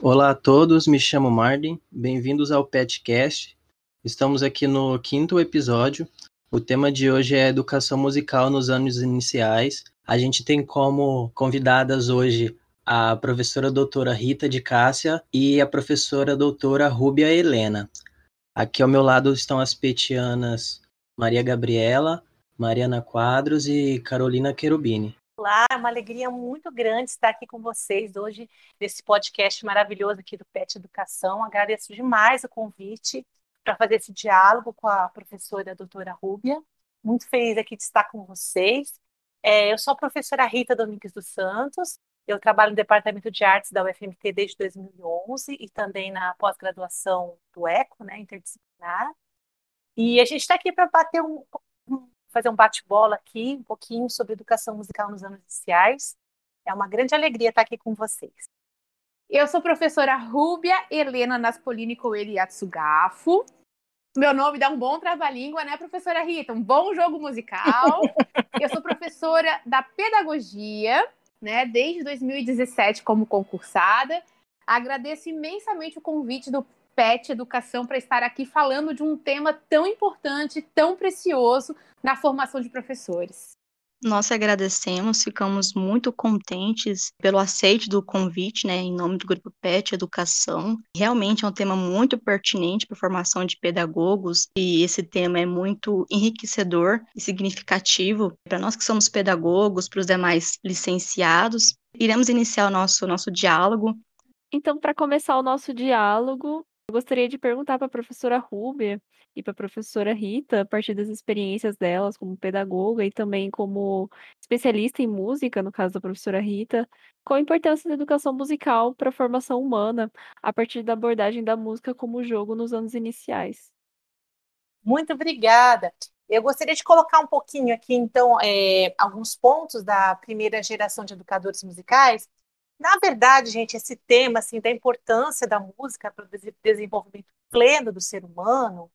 Olá a todos, me chamo Marden, bem-vindos ao Petcast. Estamos aqui no quinto episódio. O tema de hoje é educação musical nos anos iniciais. A gente tem como convidadas hoje a professora doutora Rita de Cássia e a professora doutora Rúbia Helena. Aqui ao meu lado estão as petianas Maria Gabriela, Mariana Quadros e Carolina Querubini. Olá, é uma alegria muito grande estar aqui com vocês hoje nesse podcast maravilhoso aqui do PET Educação. Agradeço demais o convite para fazer esse diálogo com a professora a doutora Rúbia. Muito feliz aqui de estar com vocês. É, eu sou a professora Rita Domingues dos Santos, eu trabalho no Departamento de Artes da UFMT desde 2011 e também na pós-graduação do ECO, né, interdisciplinar. E a gente está aqui para bater um, fazer um bate-bola aqui, um pouquinho sobre educação musical nos anos iniciais. É uma grande alegria estar aqui com vocês. Eu sou professora Rúbia Helena Naspolini Coelho Yatsugafo. Meu nome dá um bom trava-língua, né, professora Rita? Um bom jogo musical. Eu sou professora da pedagogia, né, desde 2017 como concursada. Agradeço imensamente o convite do PET Educação para estar aqui falando de um tema tão importante, tão precioso na formação de professores. Nós agradecemos, ficamos muito contentes pelo aceite do convite, né, em nome do Grupo PET Educação. Realmente é um tema muito pertinente para a formação de pedagogos e esse tema é muito enriquecedor e significativo para nós que somos pedagogos, para os demais licenciados. Iremos iniciar o nosso, nosso diálogo. Então, para começar o nosso diálogo, eu gostaria de perguntar para a professora Rúbia e para a professora Rita, a partir das experiências delas como pedagoga e também como especialista em música, no caso da professora Rita, qual a importância da educação musical para a formação humana, a partir da abordagem da música como jogo nos anos iniciais. Muito obrigada. Eu gostaria de colocar um pouquinho aqui, então, é, alguns pontos da primeira geração de educadores musicais na verdade, gente, esse tema assim da importância da música para o desenvolvimento pleno do ser humano,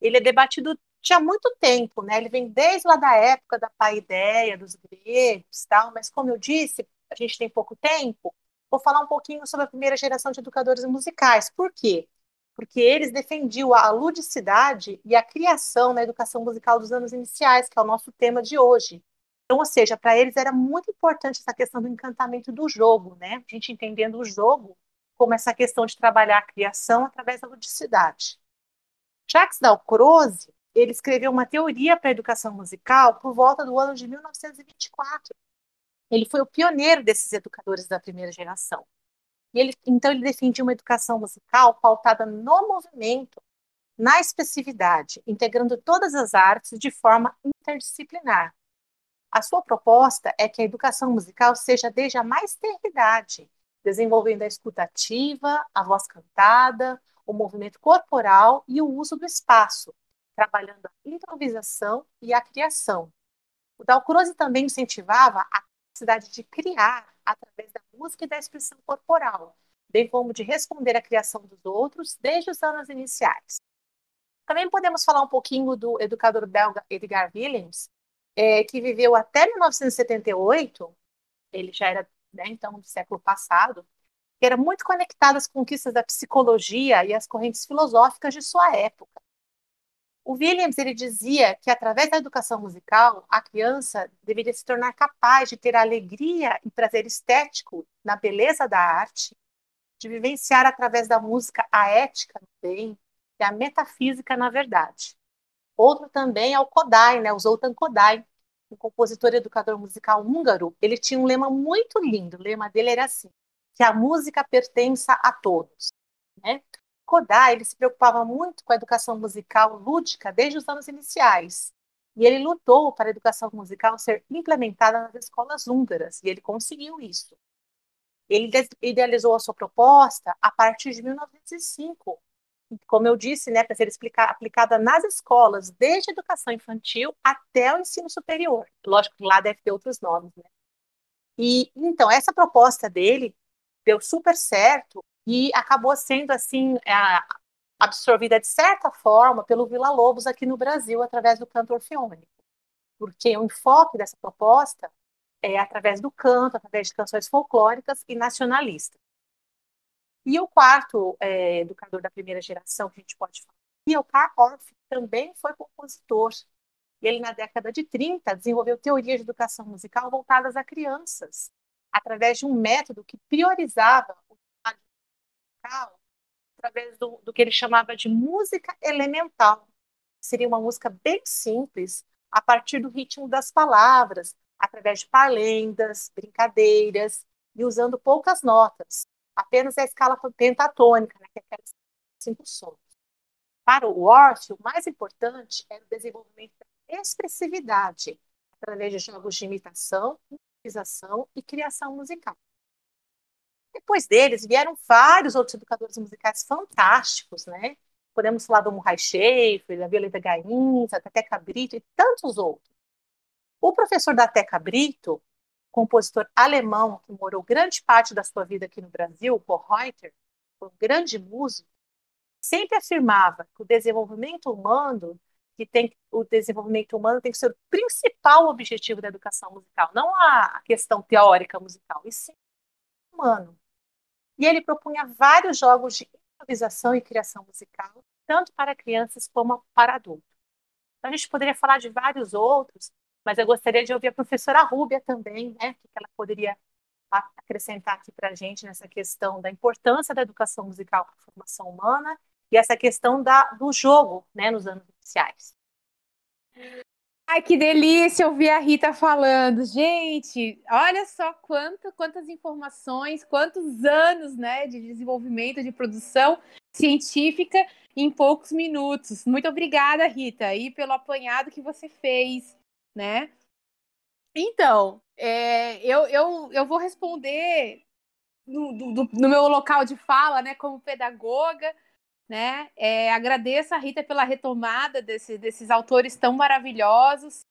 ele é debatido já há muito tempo, né? Ele vem desde lá da época da paideia dos gregos, tal, mas como eu disse, a gente tem pouco tempo. Vou falar um pouquinho sobre a primeira geração de educadores musicais. Por quê? Porque eles defendiam a ludicidade e a criação na educação musical dos anos iniciais, que é o nosso tema de hoje. Então, ou seja, para eles era muito importante essa questão do encantamento do jogo, né? A gente entendendo o jogo como essa questão de trabalhar a criação através da ludicidade. Jacques Dalcroze, ele escreveu uma teoria para a educação musical por volta do ano de 1924. Ele foi o pioneiro desses educadores da primeira geração. E ele, então ele defendia uma educação musical pautada no movimento, na expressividade, integrando todas as artes de forma interdisciplinar. A sua proposta é que a educação musical seja desde a mais idade, desenvolvendo a escutativa, a voz cantada, o movimento corporal e o uso do espaço, trabalhando a improvisação e a criação. O Dalcroze também incentivava a capacidade de criar através da música e da expressão corporal, bem como de responder à criação dos outros desde os anos iniciais. Também podemos falar um pouquinho do educador belga Edgar Willems, é, que viveu até 1978, ele já era, né, então, do século passado, que era muito conectado às conquistas da psicologia e às correntes filosóficas de sua época. O Williams ele dizia que através da educação musical a criança deveria se tornar capaz de ter alegria e prazer estético na beleza da arte, de vivenciar através da música a ética no bem e a metafísica na verdade. Outro também é o Kodai, né, o Zoltan Kodai, um compositor e educador musical húngaro. Ele tinha um lema muito lindo. O lema dele era assim: que a música pertença a todos. Né? Kodai ele se preocupava muito com a educação musical lúdica desde os anos iniciais. E ele lutou para a educação musical ser implementada nas escolas húngaras, e ele conseguiu isso. Ele idealizou a sua proposta a partir de 1905, como eu disse, né, para ser explicar, aplicada nas escolas, desde a educação infantil até o ensino superior. Lógico que lá deve ter outros nomes, né? E então essa proposta dele deu super certo e acabou sendo assim absorvida de certa forma pelo Vila Lobos aqui no Brasil através do canto orfeônico, porque o enfoque dessa proposta é através do canto, através de canções folclóricas e nacionalistas. E o quarto é, educador da primeira geração que a gente pode falar, e o Karl Orff, também foi compositor. Ele, na década de 30, desenvolveu teorias de educação musical voltadas a crianças, através de um método que priorizava o musical através do, do que ele chamava de música elemental. Seria uma música bem simples, a partir do ritmo das palavras, através de palendas, brincadeiras e usando poucas notas, apenas a escala pentatônica, né, que é aqueles cinco sons. Para o Orff, o mais importante era o desenvolvimento da expressividade, através de jogos de imitação, improvisação e criação musical. Depois deles vieram vários outros educadores musicais fantásticos, né? Podemos falar do Murray Schaefer, da Violeta Gaines, da Teca Brito e tantos outros. O professor da Teca Brito, compositor alemão que morou grande parte da sua vida aqui no Brasil, Paul Reuter, um grande músico, sempre afirmava que o desenvolvimento humano que tem o desenvolvimento humano tem que ser o principal objetivo da educação musical, não a questão teórica musical, e sim humano. E ele propunha vários jogos de improvisação e criação musical, tanto para crianças como para adultos. Então, a gente poderia falar de vários outros, mas eu gostaria de ouvir a professora Rúbia também, né, que ela poderia acrescentar aqui para a gente nessa questão da importância da educação musical para a formação humana e essa questão da, do jogo né, nos anos iniciais. Ai, que delícia ouvir a Rita falando. Gente, olha só quanto, quantas informações, quantos anos né, de desenvolvimento, de produção científica em poucos minutos. Muito obrigada, Rita, aí pelo apanhado que você fez, né? Então, é, eu, eu, eu vou responder no, do, no meu local de fala, né, como pedagoga, né? É, agradeço a Rita pela retomada desse, desses autores tão maravilhosos,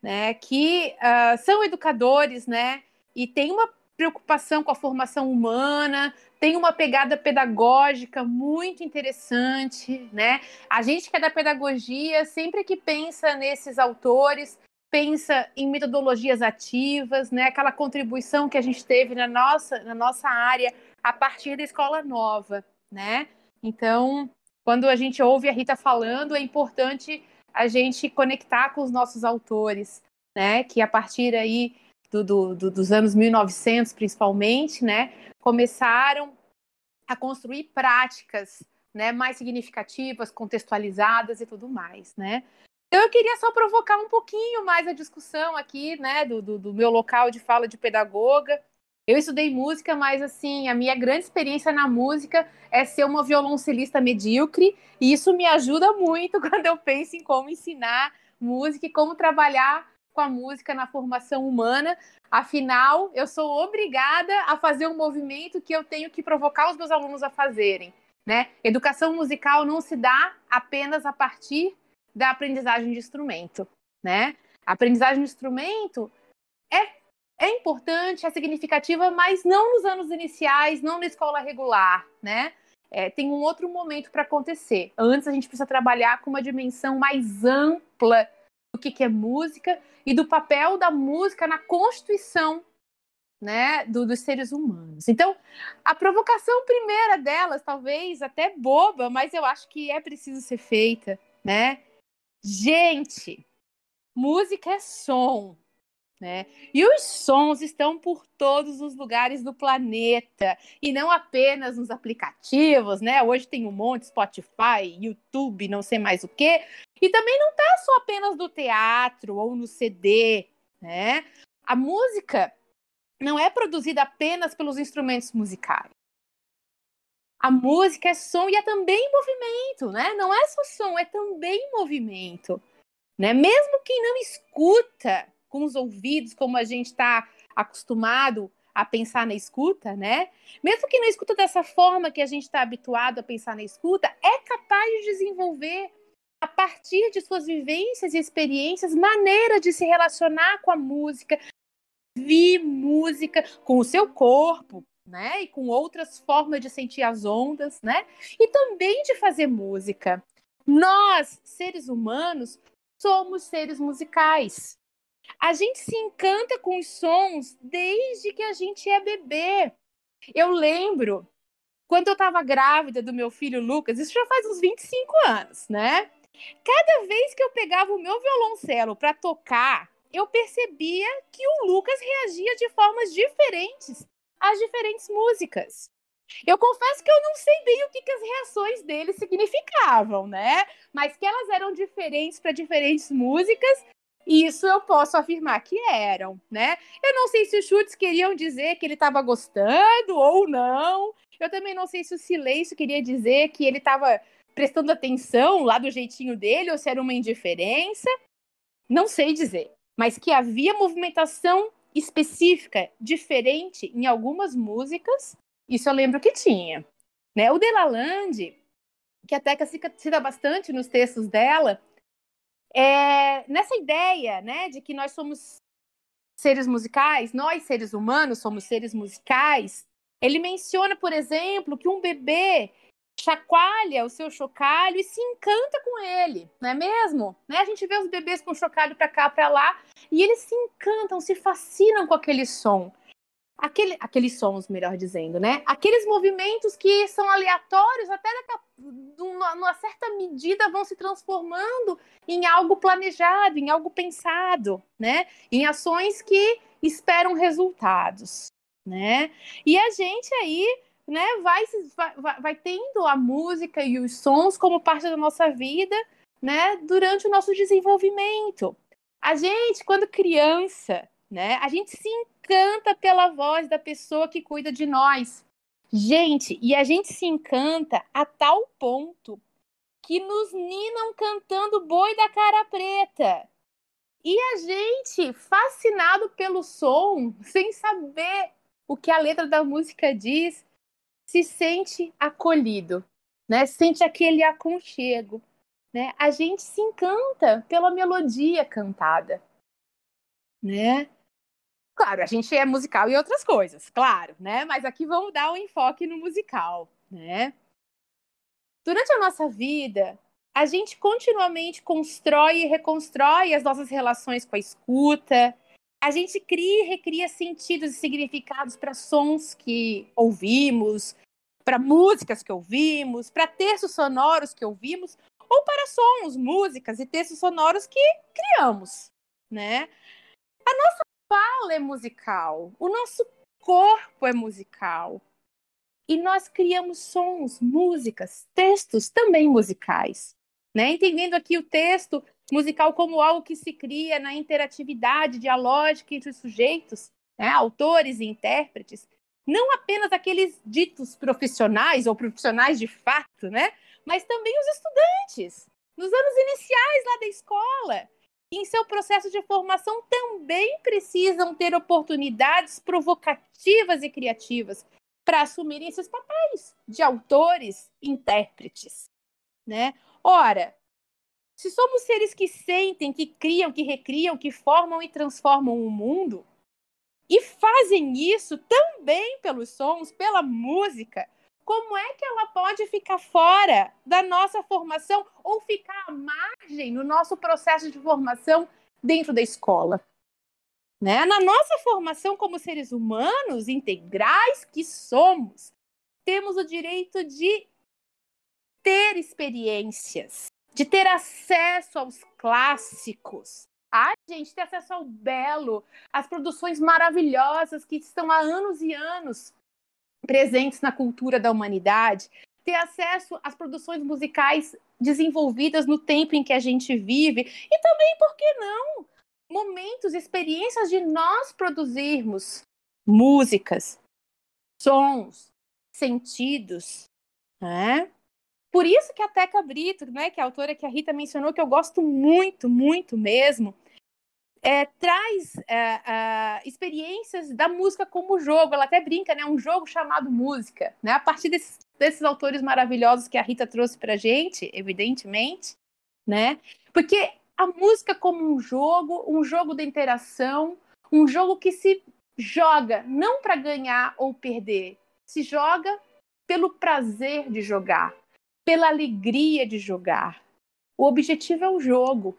né? Que uh, são educadores, né? E tem uma preocupação com a formação humana, tem uma pegada pedagógica muito interessante, né? A gente que é da pedagogia, sempre que pensa nesses autores, pensa em metodologias ativas, né? Aquela contribuição que a gente teve na nossa, na nossa área a partir da escola nova, né? Então, quando a gente ouve a Rita falando, é importante a gente conectar com os nossos autores, né? Que a partir aí do, do, do, dos anos 1900, principalmente, né? Começaram a construir práticas né, mais significativas, contextualizadas e tudo mais, né? Então eu queria só provocar um pouquinho mais a discussão aqui, né, do, do, do meu local de fala de pedagoga, eu estudei música, mas assim, a minha grande experiência na música é ser uma violoncelista medíocre, e isso me ajuda muito quando eu penso em como ensinar música e como trabalhar com a música na formação humana. Afinal, eu sou obrigada a fazer um movimento que eu tenho que provocar os meus alunos a fazerem. Né? Educação musical não se dá apenas a partir da aprendizagem de instrumento. Né? A aprendizagem de instrumento é é importante, é significativa, mas não nos anos iniciais, não na escola regular, né? É, tem um outro momento para acontecer. Antes a gente precisa trabalhar com uma dimensão mais ampla do que, que é música e do papel da música na constituição né, do, dos seres humanos. Então, a provocação primeira delas, talvez até boba, mas eu acho que é preciso ser feita, né? Gente, música é som, né? E os sons estão por todos os lugares do planeta e não apenas nos aplicativos, né? Hoje tem um monte Spotify, YouTube, não sei mais o quê. E também não tá só apenas no teatro ou no CD, né? A música não é produzida apenas pelos instrumentos musicais. A música é som e é também movimento, né? Não é só som, é também movimento, né? Mesmo quem não escuta com os ouvidos, como a gente está acostumado a pensar na escuta, né? Mesmo que não escuta dessa forma que a gente está habituado a pensar na escuta, é capaz de desenvolver a partir de suas vivências e experiências, maneira de se relacionar com a música, ouvir música com o seu corpo, né? E com outras formas de sentir as ondas, né? E também de fazer música. Nós, seres humanos, somos seres musicais. A gente se encanta com os sons desde que a gente é bebê. Eu lembro quando eu estava grávida do meu filho Lucas, isso já faz uns 25 anos, né? Cada vez que eu pegava o meu violoncelo para tocar, eu percebia que o Lucas reagia de formas diferentes às diferentes músicas. Eu confesso que eu não sei bem o que, que as reações dele significavam, né? Mas que elas eram diferentes para diferentes músicas, isso eu posso afirmar que eram, né? Eu não sei se os chutes queriam dizer que ele estava gostando ou não. Eu também não sei se o silêncio queria dizer que ele estava prestando atenção lá do jeitinho dele ou se era uma indiferença. Não sei dizer. Mas que havia movimentação específica, diferente em algumas músicas, isso eu lembro que tinha. Né? O Delalande, que até que cita bastante nos textos dela, é, nessa ideia né, de que nós somos seres musicais, nós seres humanos somos seres musicais, ele menciona, por exemplo, que um bebê chacoalha o seu chocalho e se encanta com ele, não é mesmo? Né? A gente vê os bebês com chocalho para cá, para lá, e eles se encantam, se fascinam com aquele som aquele, aqueles sons, melhor dizendo, né? Aqueles movimentos que são aleatórios, até numa certa medida vão se transformando em algo planejado, em algo pensado, né? Em ações que esperam resultados, né? E a gente aí, né, vai, vai, vai tendo a música e os sons como parte da nossa vida, né, durante o nosso desenvolvimento. A gente, quando criança, né? A gente se encanta pela voz da pessoa que cuida de nós. Gente, e a gente se encanta a tal ponto que nos ninam cantando boi da cara preta. E a gente, fascinado pelo som, sem saber o que a letra da música diz, se sente acolhido, né? Sente aquele aconchego, né? A gente se encanta pela melodia cantada, né? Claro, a gente é musical e outras coisas, claro, né? Mas aqui vamos dar um enfoque no musical, né? Durante a nossa vida, a gente continuamente constrói e reconstrói as nossas relações com a escuta. A gente cria e recria sentidos e significados para sons que ouvimos, para músicas que ouvimos, para textos sonoros que ouvimos, ou para sons, músicas e textos sonoros que criamos, né? A nossa fala é musical, o nosso corpo é musical. E nós criamos sons, músicas, textos também musicais. Né? Entendendo aqui o texto musical como algo que se cria na interatividade dialógica entre os sujeitos, né? autores e intérpretes, não apenas aqueles ditos profissionais ou profissionais de fato, né? mas também os estudantes, nos anos iniciais lá da escola, em seu processo de formação também precisam ter oportunidades provocativas e criativas para assumirem esses papéis de autores, intérpretes, né? Ora, se somos seres que sentem, que criam, que recriam, que formam e transformam o mundo, e fazem isso também pelos sons, pela música, como é que ela pode ficar fora da nossa formação ou ficar à margem no nosso processo de formação dentro da escola? Né? Na nossa formação como seres humanos integrais que somos, temos o direito de ter experiências, de ter acesso aos clássicos. A gente ter acesso ao belo, às produções maravilhosas que estão há anos e anos presentes na cultura da humanidade, ter acesso às produções musicais desenvolvidas no tempo em que a gente vive e também, por que não, momentos, experiências de nós produzirmos músicas, sons, sentidos, né? Por isso que a Teca Brito, né, que é a autora que a Rita mencionou, que eu gosto muito, muito mesmo, é, traz é, é, experiências da música como jogo. Ela até brinca, né? Um jogo chamado música, né? A partir desses, desses autores maravilhosos que a Rita trouxe para gente, evidentemente, né? Porque a música como um jogo, um jogo de interação, um jogo que se joga não para ganhar ou perder, se joga pelo prazer de jogar, pela alegria de jogar. O objetivo é o jogo,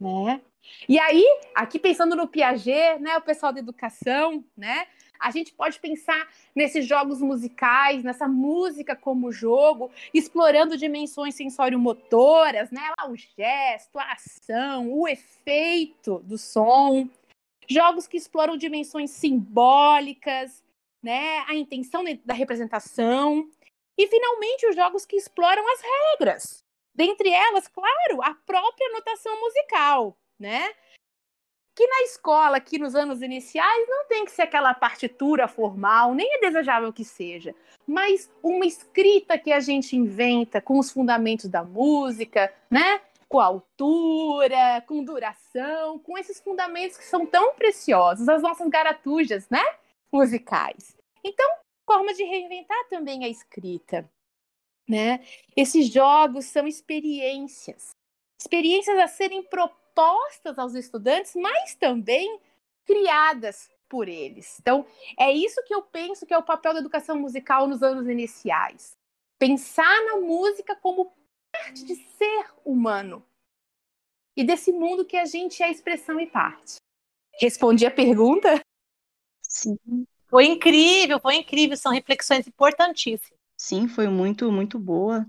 né? E aí, aqui pensando no Piaget, né, o pessoal da educação, né, a gente pode pensar nesses jogos musicais, nessa música como jogo, explorando dimensões sensório-motoras, né, o gesto, a ação, o efeito do som. Jogos que exploram dimensões simbólicas, né, a intenção da representação. E, finalmente, os jogos que exploram as regras. Dentre elas, claro, a própria notação musical, né? Que na escola, aqui nos anos iniciais, não tem que ser aquela partitura formal, nem é desejável que seja, mas uma escrita que a gente inventa com os fundamentos da música, né? Com altura, com duração, com esses fundamentos que são tão preciosos, as nossas garatujas, né? Musicais. Então, forma de reinventar também a escrita. Né? Esses jogos são experiências, experiências a serem propostas aos estudantes, mas também criadas por eles. Então, é isso que eu penso que é o papel da educação musical nos anos iniciais. Pensar na música como parte de ser humano e desse mundo que a gente é expressão e parte. Respondi a pergunta? Sim. Foi incrível, foi incrível, são reflexões importantíssimas. Sim, foi muito, muito boa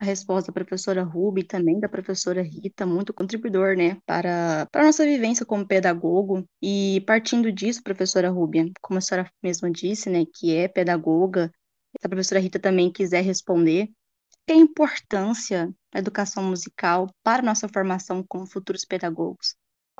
a resposta da professora Ruby e também da professora Rita, muito contribuidor, né, para, para a nossa vivência como pedagogo. E partindo disso, professora Ruby, como a senhora mesma disse, né, que é pedagoga, se a professora Rita também quiser responder, que a importância da educação musical para a nossa formação como futuros pedagogos?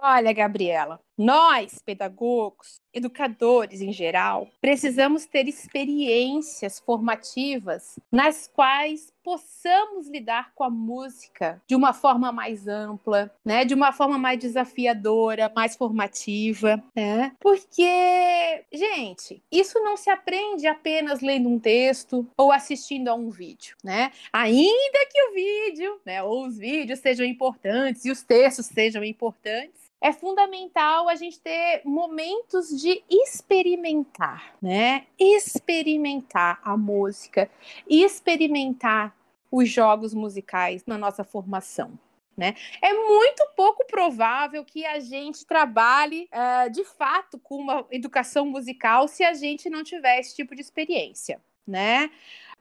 Olha, Gabriela, nós, pedagogos, educadores em geral, precisamos ter experiências formativas nas quais possamos lidar com a música de uma forma mais ampla, né? De uma forma mais desafiadora, mais formativa, né? Porque, gente, isso não se aprende apenas lendo um texto ou assistindo a um vídeo, né? Ainda que o vídeo, né, ou os vídeos sejam importantes e os textos sejam importantes, é fundamental a gente ter momentos de experimentar, né? Experimentar a música, experimentar os jogos musicais na nossa formação. Né? É muito pouco provável que a gente trabalhe uh, de fato com uma educação musical se a gente não tiver esse tipo de experiência. Né?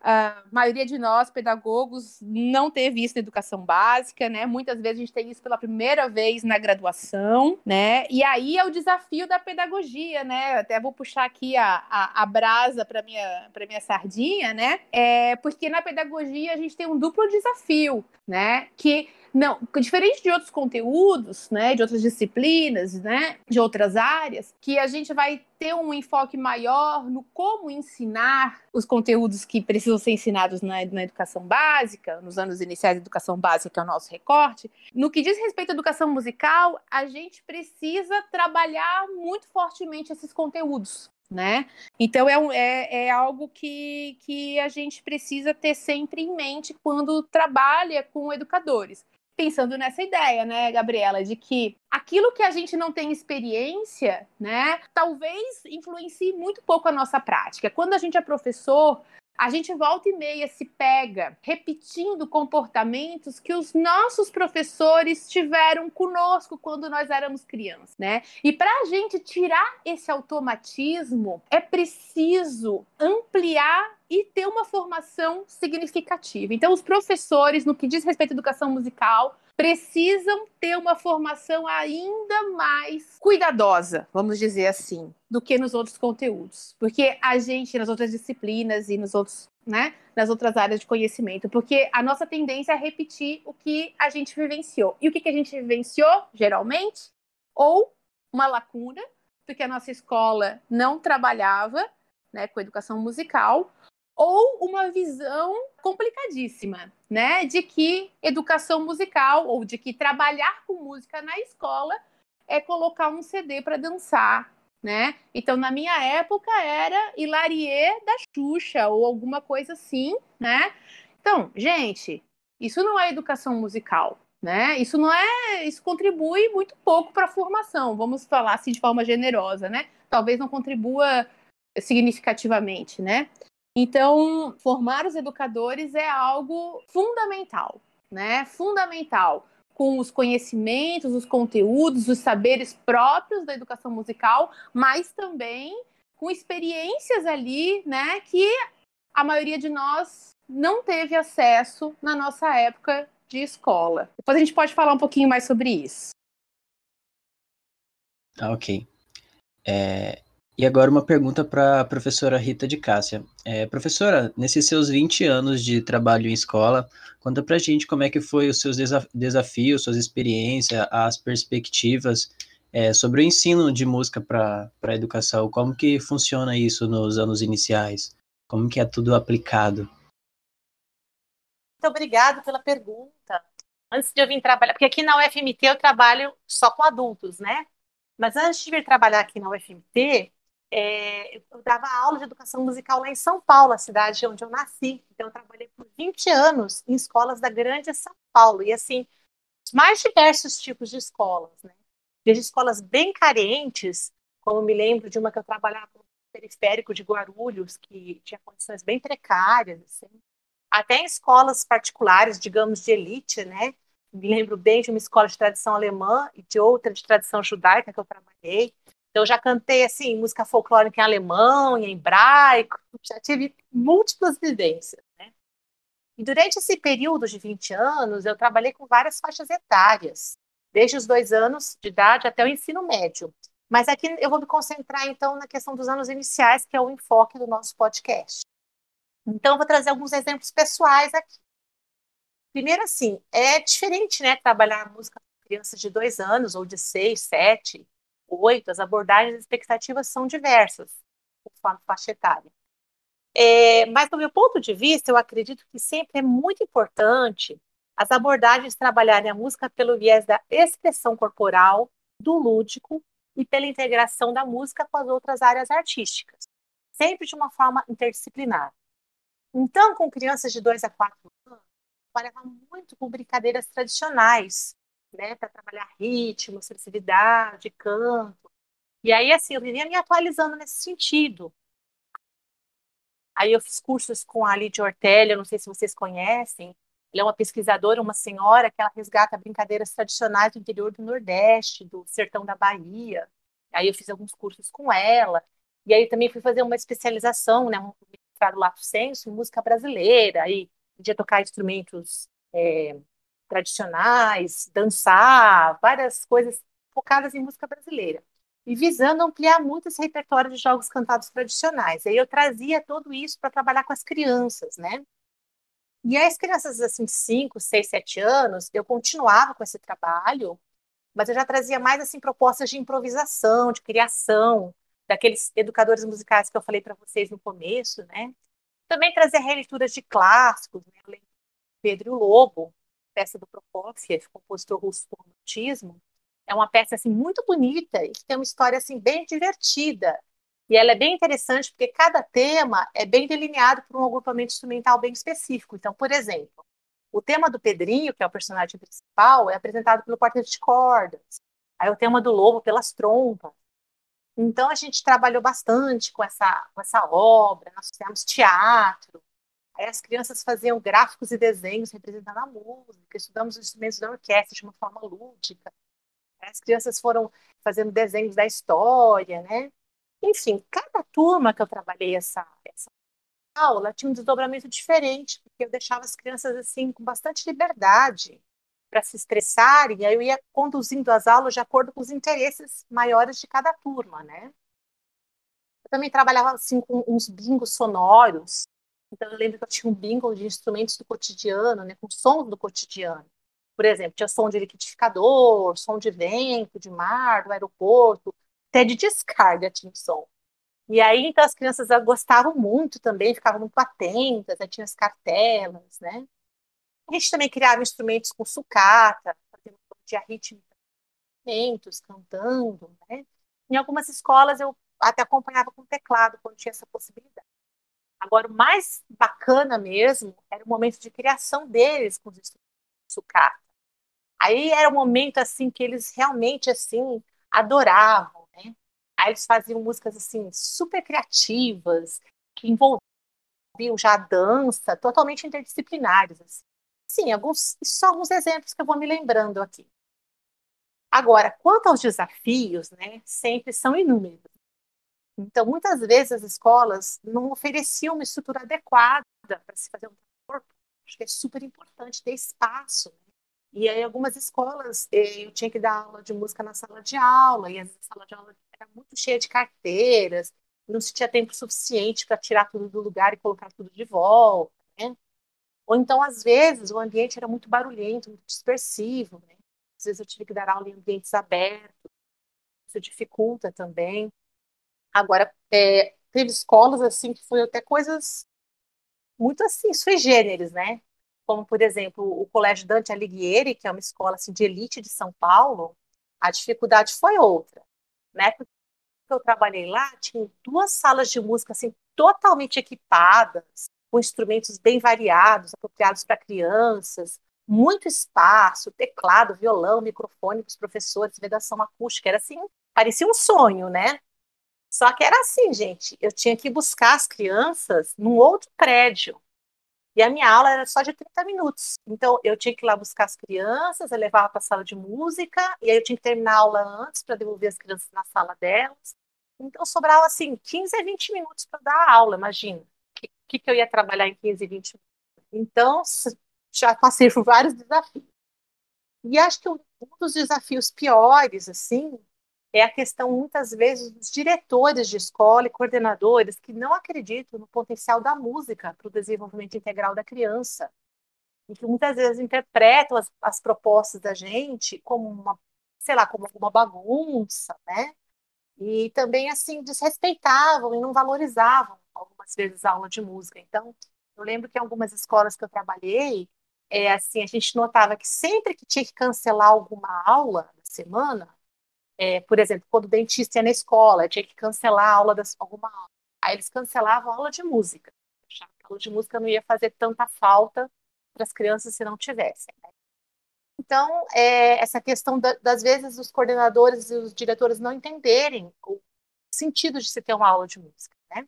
A maioria de nós, pedagogos, não teve isso na educação básica, né? Muitas vezes a gente tem isso pela primeira vez na graduação, né? E aí é o desafio da pedagogia, né? Até vou puxar aqui a, a, a brasa para minha, minha sardinha, né? É, porque na pedagogia a gente tem um duplo desafio, né? Que não, diferente de outros conteúdos, né, de outras disciplinas, né, de outras áreas, que a gente vai ter um enfoque maior no como ensinar os conteúdos que precisam ser ensinados na, na educação básica, nos anos iniciais da educação básica, que é o nosso recorte. No que diz respeito à educação musical, a gente precisa trabalhar muito fortemente esses conteúdos, né? Então é, é, é, algo que, que a gente precisa ter sempre em mente quando trabalha com educadores pensando nessa ideia, né, Gabriela, de que aquilo que a gente não tem experiência, né, talvez influencie muito pouco a nossa prática. Quando a gente é professor, a gente volta e meia se pega repetindo comportamentos que os nossos professores tiveram conosco quando nós éramos crianças, né? E para a gente tirar esse automatismo, é preciso ampliar e ter uma formação significativa. Então, os professores, no que diz respeito à educação musical, precisam ter uma formação ainda mais cuidadosa, vamos dizer assim, do que nos outros conteúdos. Porque a gente, nas outras disciplinas e nos outros, né, nas outras áreas de conhecimento, porque a nossa tendência é repetir o que a gente vivenciou. E o que, que a gente vivenciou, geralmente? Ou uma lacuna, porque a nossa escola não trabalhava né, com educação musical, ou uma visão complicadíssima, né, de que educação musical ou de que trabalhar com música na escola é colocar um CD para dançar, né? Então, na minha época era Hilarie da Xuxa ou alguma coisa assim, né? Então, gente, isso não é educação musical, né? Isso não é, isso contribui muito pouco para a formação, vamos falar assim de forma generosa, né? Talvez não contribua significativamente, né? Então, formar os educadores é algo fundamental, né? Fundamental. com os conhecimentos, os conteúdos, os saberes próprios da educação musical, mas também com experiências ali, né, que a maioria de nós não teve acesso na nossa época de escola. Depois a gente pode falar um pouquinho mais sobre isso. Tá, ok. É, e agora uma pergunta para a professora Rita de Cássia. É, professora, nesses seus 20 anos de trabalho em escola, conta para gente como é que foi os seus desafios, suas experiências, as perspectivas é, sobre o ensino de música para a educação. Como que funciona isso nos anos iniciais? Como que é tudo aplicado? Muito obrigada pela pergunta. Antes de eu vir trabalhar, porque aqui na UFMT eu trabalho só com adultos, né? Mas antes de vir trabalhar aqui na UFMT, é, eu dava aula de educação musical lá em São Paulo, a cidade onde eu nasci. Então, eu trabalhei por 20 anos em escolas da grande São Paulo. E, assim, mais diversos tipos de escolas, né? Desde escolas bem carentes, como me lembro de uma que eu trabalhava no periférico de Guarulhos, que tinha condições bem precárias, assim, até em escolas particulares, digamos, de elite, né? Me lembro bem de uma escola de tradição alemã e de outra de tradição judaica que eu trabalhei. Então, eu já cantei, assim, música folclórica em alemão, em hebraico, já tive múltiplas vivências, né? E durante esse período de 20 anos, eu trabalhei com várias faixas etárias, desde os dois anos de idade até o ensino médio. Mas aqui eu vou me concentrar, então, na questão dos anos iniciais, que é o enfoque do nosso podcast. Então, vou trazer alguns exemplos pessoais aqui. Primeiro, assim, é diferente, né, trabalhar música com crianças de dois anos, ou de seis, sete, oito, as abordagens e expectativas são diversas, conforme faixa etária. É, mas, do meu ponto de vista, eu acredito que sempre é muito importante as abordagens trabalharem a música pelo viés da expressão corporal, do lúdico e pela integração da música com as outras áreas artísticas, sempre de uma forma interdisciplinar. Então, com crianças de 2 a 4 anos, trabalhava muito com brincadeiras tradicionais, né, para trabalhar ritmo, sensibilidade, canto. E aí, assim, eu vivia me atualizando nesse sentido. Aí eu fiz cursos com a Lídia Ortelli, não sei se vocês conhecem. Ela é uma pesquisadora, uma senhora que ela resgata brincadeiras tradicionais do interior do Nordeste, do sertão da Bahia. Aí eu fiz alguns cursos com ela. E aí também fui fazer uma especialização, né, um mestrado lato senso em música brasileira. Aí podia tocar instrumentos é, tradicionais, dançar, várias coisas focadas em música brasileira. E visando ampliar muito esse repertório de jogos cantados tradicionais. Aí eu trazia tudo isso para trabalhar com as crianças, né? E as crianças, assim, 5, 6, 7 anos, eu continuava com esse trabalho, mas eu já trazia mais, assim, propostas de improvisação, de criação, daqueles educadores musicais que eu falei para vocês no começo, né? Também trazia releituras de clássicos, né? Pedro e o Lobo, peça do Prokofiev, compositor russo do romantismo, é uma peça assim muito bonita e que tem uma história assim bem divertida. E ela é bem interessante porque cada tema é bem delineado por um agrupamento instrumental bem específico. Então, por exemplo, o tema do Pedrinho, que é o personagem principal, é apresentado pelo quarteto de cordas. Aí o tema do lobo pelas trompas. Então a gente trabalhou bastante com essa, com essa obra, nós fizemos teatro, as crianças faziam gráficos e desenhos representando a música, estudamos os instrumentos da orquestra de uma forma lúdica. As crianças foram fazendo desenhos da história, né? Enfim, cada turma que eu trabalhei essa, essa aula tinha um desdobramento diferente, porque eu deixava as crianças assim com bastante liberdade para se expressarem, aí eu ia conduzindo as aulas de acordo com os interesses maiores de cada turma, né? Eu também trabalhava assim com uns bingos sonoros, então, eu lembro que eu tinha um bingo de instrumentos do cotidiano, né, com sons do cotidiano. Por exemplo, tinha som de liquidificador, som de vento, de mar, do aeroporto, até de descarga tinha som. E aí, então, as crianças gostavam muito também, ficavam muito atentas, né, tinha as cartelas, né? A gente também criava instrumentos com sucata, fazendo dia rítmica, cantando, né? Em algumas escolas eu até acompanhava com teclado, quando tinha essa possibilidade. Agora, o mais bacana mesmo era o momento de criação deles com os instrumentos de sucata. Aí era um momento assim que eles realmente assim adoravam, né? Aí eles faziam músicas assim super criativas que envolviam já a dança, totalmente interdisciplinares, assim. sim, alguns, só alguns exemplos que eu vou me lembrando aqui. Agora, quanto aos desafios, né, sempre são inúmeros. Então, muitas vezes as escolas não ofereciam uma estrutura adequada para se fazer um corpo. Acho que é super importante ter espaço. Né? E aí, algumas escolas, eh, eu tinha que dar aula de música na sala de aula, e a sala de aula era muito cheia de carteiras, não se tinha tempo suficiente para tirar tudo do lugar e colocar tudo de volta. Né? Ou então, às vezes, o ambiente era muito barulhento, muito dispersivo. Né? Às vezes eu tive que dar aula em ambientes abertos, isso dificulta também. Agora, é, teve escolas assim que foi até coisas muito assim, sui generis, né? Como, por exemplo, o Colégio Dante Alighieri, que é uma escola assim, de elite de São Paulo, a dificuldade foi outra. Né? Porque eu trabalhei lá, tinha duas salas de música assim, totalmente equipadas, com instrumentos bem variados, apropriados para crianças, muito espaço, teclado, violão, microfone para os professores, vedação acústica, era assim, parecia um sonho, né? Só que era assim, gente, eu tinha que buscar as crianças num outro prédio. E a minha aula era só de 30 minutos. Então, eu tinha que ir lá buscar as crianças, eu levava para a sala de música, e aí eu tinha que terminar a aula antes para devolver as crianças na sala delas. Então, sobrava, assim, 15 a 20 minutos para dar a aula, imagina. O que, que, eu ia trabalhar em 15 e 20 minutos? Então, já passei por vários desafios. E acho que um dos desafios piores, assim, é a questão, muitas vezes, dos diretores de escola e coordenadores que não acreditam no potencial da música para o desenvolvimento integral da criança. E que muitas vezes interpretam as, as propostas da gente como uma, sei lá, como uma bagunça, né? E também, assim, desrespeitavam e não valorizavam, algumas vezes, a aula de música. Então, eu lembro que em algumas escolas que eu trabalhei, é, assim, a gente notava que sempre que tinha que cancelar alguma aula da semana, é, por exemplo, quando o dentista ia na escola, tinha que cancelar a aula das alguma aula. Aí eles cancelavam a aula de música. Que a aula de música não ia fazer tanta falta para as crianças se não tivessem. Né? Então, é, essa questão da, das vezes os coordenadores e os diretores não entenderem o sentido de se ter uma aula de música. Né?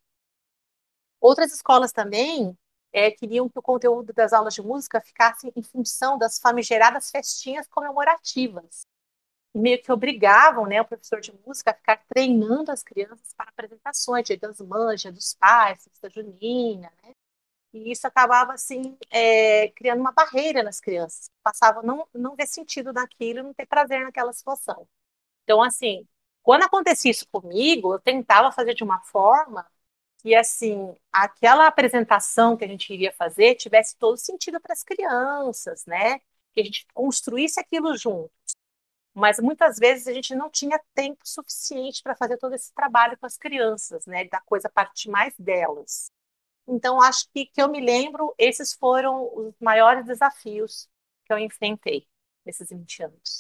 Outras escolas também é, queriam que o conteúdo das aulas de música ficasse em função das famigeradas festinhas comemorativas. Meio que obrigavam né, o professor de música a ficar treinando as crianças para apresentações, dia das mães, dia dos pais, festa junina, né? E isso acabava, assim, é, criando uma barreira nas crianças, passavam a não, não ver sentido naquilo, não ter prazer naquela situação. Então, assim, quando acontecia isso comigo, eu tentava fazer de uma forma que assim aquela apresentação que a gente iria fazer tivesse todo sentido para as crianças, né? Que a gente construísse aquilo juntos. Mas muitas vezes a gente não tinha tempo suficiente para fazer todo esse trabalho com as crianças, né? Da coisa partir mais delas. Então, acho que, que eu me lembro, esses foram os maiores desafios que eu enfrentei nesses 20 anos.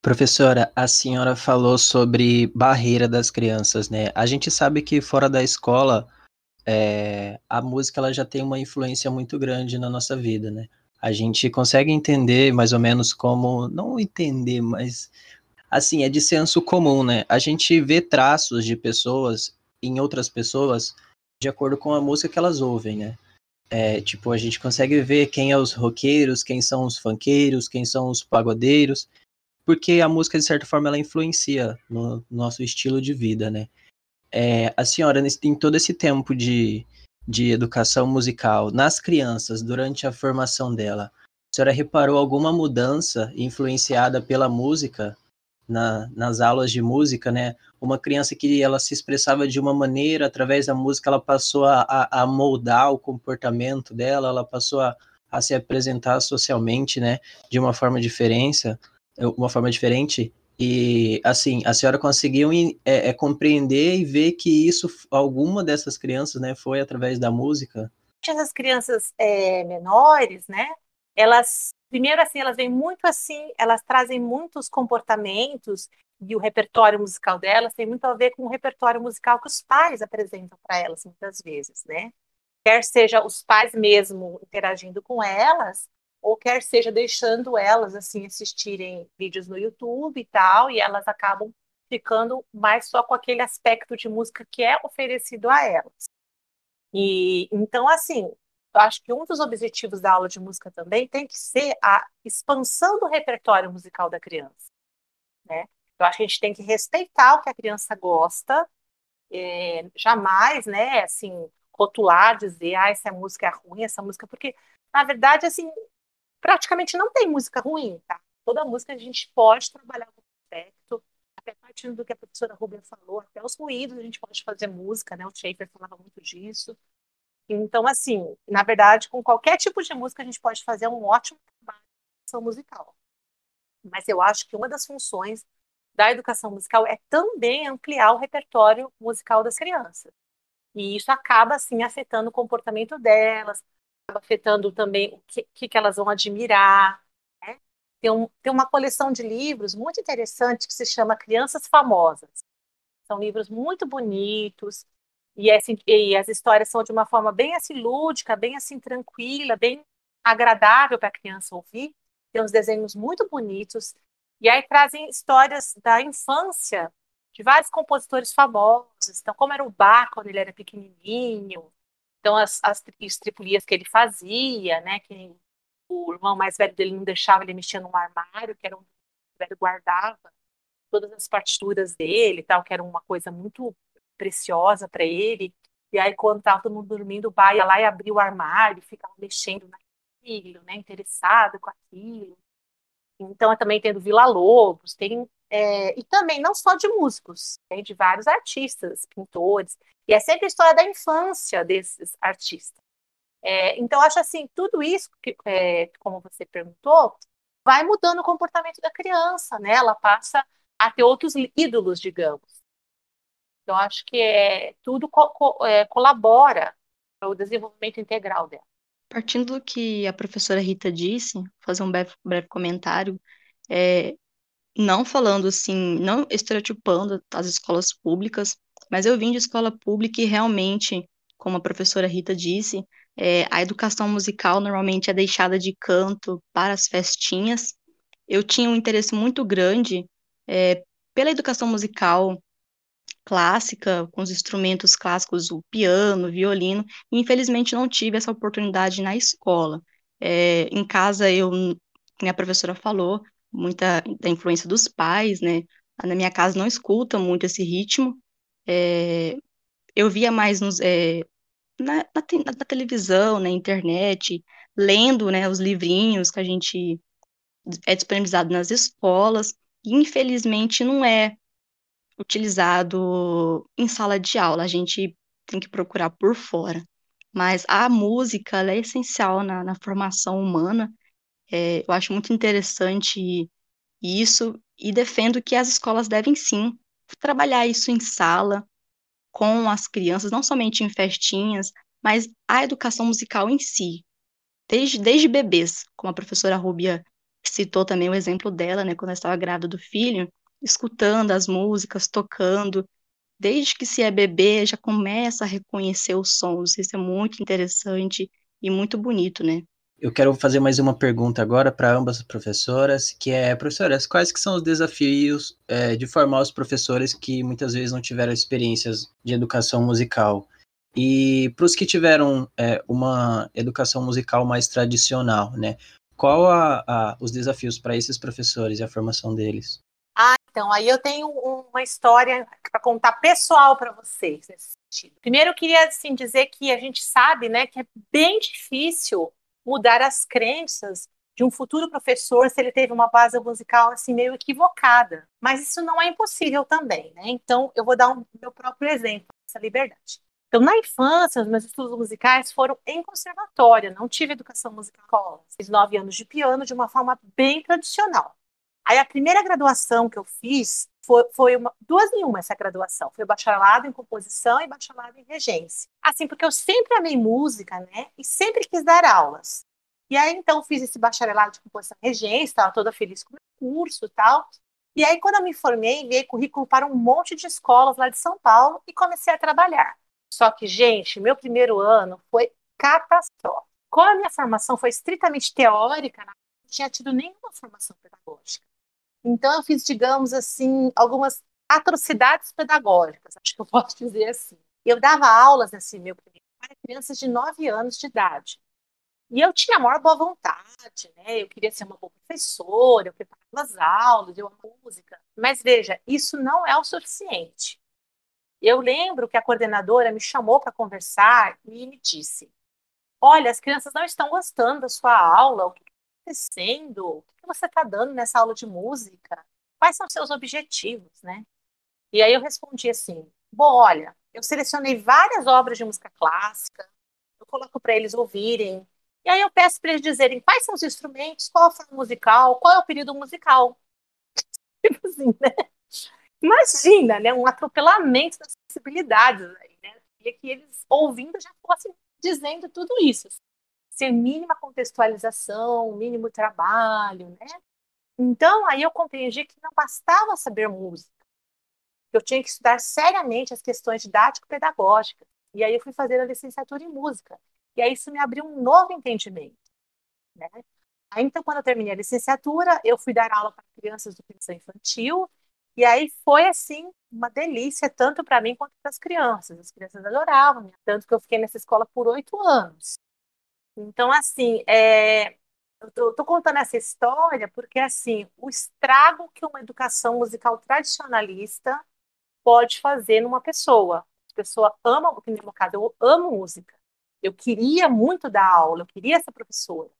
Professora, a senhora falou sobre barreira das crianças, né? A gente sabe que fora da escola, é, a música ela já tem uma influência muito grande na nossa vida, né? A gente consegue entender mais ou menos como, não entender, mas assim, é de senso comum, né? A gente vê traços de pessoas em outras pessoas de acordo com a música que elas ouvem, né? É, tipo, a gente consegue ver quem é os roqueiros, quem são os funkeiros, quem são os pagodeiros porque a música, de certa forma, ela influencia no nosso estilo de vida, né? É, a senhora, em todo esse tempo de, de educação musical, nas crianças, durante a formação dela, a senhora reparou alguma mudança influenciada pela música na, nas aulas de música, né? Uma criança que ela se expressava de uma maneira, através da música, ela passou a, a, a moldar o comportamento dela, ela passou a, a se apresentar socialmente, né? De uma forma diferente, uma forma diferente. E, assim, a senhora conseguiu é, é, compreender e ver que isso, alguma dessas crianças, né, foi através da música? Essas crianças é, menores, né, elas, primeiro, assim, elas vêm muito assim, elas trazem muitos comportamentos e o repertório musical delas tem muito a ver com o repertório musical que os pais apresentam para elas, muitas vezes, né? Quer seja os pais mesmo interagindo com elas, ou quer seja deixando elas assim assistirem vídeos no YouTube e tal, e elas acabam ficando mais só com aquele aspecto de música que é oferecido a elas. E então assim, eu acho que um dos objetivos da aula de música também tem que ser a expansão do repertório musical da criança. Né? Que a gente tem que respeitar o que a criança gosta, é, jamais, né, assim, rotular, dizer, ah, essa música é ruim, essa música, porque, na verdade, assim, praticamente não tem música ruim, tá? Toda música a gente pode trabalhar com aspecto, até partindo do que a professora Rubens falou, até os ruídos a gente pode fazer música, né? O Schaefer falava muito disso. Então, assim, na verdade, com qualquer tipo de música a gente pode fazer um ótimo trabalho de educação musical. Mas eu acho que uma das funções da educação musical é também ampliar o repertório musical das crianças. E isso acaba, assim, afetando o comportamento delas, acaba afetando também o que, que elas vão admirar. Né? Tem, um, tem uma coleção de livros muito interessante que se chama Crianças Famosas. São livros muito bonitos, e, assim, e as histórias são de uma forma bem assim lúdica, bem assim tranquila, bem agradável para a criança ouvir. Tem uns desenhos muito bonitos. E aí trazem histórias da infância de vários compositores famosos. Então, como era o Bach quando ele era pequenininho. Então, as, as estripulias que ele fazia, né? Que o irmão mais velho dele não deixava ele mexer num armário, que era um velho guardava todas as partituras dele, tal, que era uma coisa muito preciosa para ele. E aí, quando estava todo mundo dormindo, o pai ia lá e abria o armário, ficava mexendo naquilo, né, interessado com aquilo. Então, também tendo Vila Lobos, tem. É, e também não só de músicos, tem de vários artistas, pintores. E é sempre a história da infância desses artistas. É, então, acho assim, tudo isso, que, é, como você perguntou, vai mudando o comportamento da criança, né? Ela passa a ter outros ídolos, digamos. Então, acho que é, tudo co co é, colabora para o desenvolvimento integral dela. Partindo do que a professora Rita disse, vou fazer um breve, breve comentário, é, não falando assim, não estereotipando as escolas públicas, mas eu vim de escola pública e realmente, como a professora Rita disse, é, a educação musical normalmente é deixada de canto para as festinhas. Eu tinha um interesse muito grande é, pela educação musical, clássica, com os instrumentos clássicos, o piano, o violino, e infelizmente não tive essa oportunidade na escola. É, em casa, eu, como a professora falou, muita da influência dos pais, né? Na minha casa não escuta muito esse ritmo. É, eu via mais nos, é, na, na, na, televisão, na internet, lendo né, os livrinhos que a gente é disponibilizado nas escolas, e infelizmente não é utilizado em sala de aula, a gente tem que procurar por fora. Mas a música é essencial na, na formação humana. É, eu acho muito interessante isso e defendo que as escolas devem sim trabalhar isso em sala, com as crianças, não somente em festinhas, mas a educação musical em si, desde, desde bebês, como a professora Rubia citou também o exemplo dela, né, quando ela estava grávida do filho, escutando as músicas, tocando. Desde que se é bebê, já começa a reconhecer os sons. Isso é muito interessante e muito bonito, né? Eu quero fazer mais uma pergunta agora para ambas as professoras, que é, professoras, quais que são os desafios é, de formar os professores que muitas vezes não tiveram experiências de educação musical? E para os que tiveram é, uma educação musical mais tradicional, né? Qual a, a, os desafios para esses professores e a formação deles? Então, aí eu tenho uma história para contar pessoal para vocês nesse sentido. Primeiro, eu queria assim, dizer que a gente sabe né, que é bem difícil mudar as crenças de um futuro professor se ele teve uma base musical assim meio equivocada. Mas isso não é impossível também, né? Então, eu vou dar um meu próprio exemplo dessa liberdade. Então, na infância, os meus estudos musicais foram em conservatório, não tive educação musical. Fiz nove anos de piano de uma forma bem tradicional. Aí a primeira graduação que eu fiz foi, foi uma, duas em uma essa graduação. Foi bacharelado em composição e bacharelado em regência. Assim, porque eu sempre amei música, né? E sempre quis dar aulas. E aí, então, fiz esse bacharelado de composição e regência, estava toda feliz com o curso e tal. E aí, quando eu me formei, enviei currículo para um monte de escolas lá de São Paulo e comecei a trabalhar. Só que, gente, meu primeiro ano foi catastrófico. Como a minha formação foi estritamente teórica, não tinha tido nenhuma formação pedagógica. Então, eu fiz, digamos assim, algumas atrocidades pedagógicas, acho que eu posso dizer assim. Eu dava aulas nesse meu primeiro para crianças de 9 anos de idade. E eu tinha a maior boa vontade, né? Eu queria ser uma boa professora, eu preparava as aulas, eu a música. Mas veja, isso não é o suficiente. Eu lembro que a coordenadora me chamou para conversar e me disse: Olha, as crianças não estão gostando da sua aula, o que acontecendo? O que você está dando nessa aula de música? Quais são seus objetivos, né? E aí eu respondi assim: Bom, olha, eu selecionei várias obras de música clássica, eu coloco para eles ouvirem, e aí eu peço para eles dizerem quais são os instrumentos, qual a forma musical, qual é o período musical. Tipo assim, né? Imagina, né? Um atropelamento das possibilidades aí, né? Queria que eles, ouvindo, já fossem dizendo tudo isso. Sem mínima contextualização, mínimo trabalho, né? Então, aí eu compreendi que não bastava saber música. Eu tinha que estudar seriamente as questões didático-pedagógicas. E aí eu fui fazer a licenciatura em música. E aí isso me abriu um novo entendimento. Né? Aí, então, quando eu terminei a licenciatura, eu fui dar aula para crianças do pensão infantil, e aí foi, assim, uma delícia, tanto para mim quanto para as crianças. As crianças adoravam, tanto que eu fiquei nessa escola por oito anos. Então, assim, é... eu estou contando essa história porque, assim, o estrago que uma educação musical tradicionalista pode fazer numa pessoa. A pessoa ama, no caso, eu amo música. Eu queria muito dar aula, eu queria ser professora.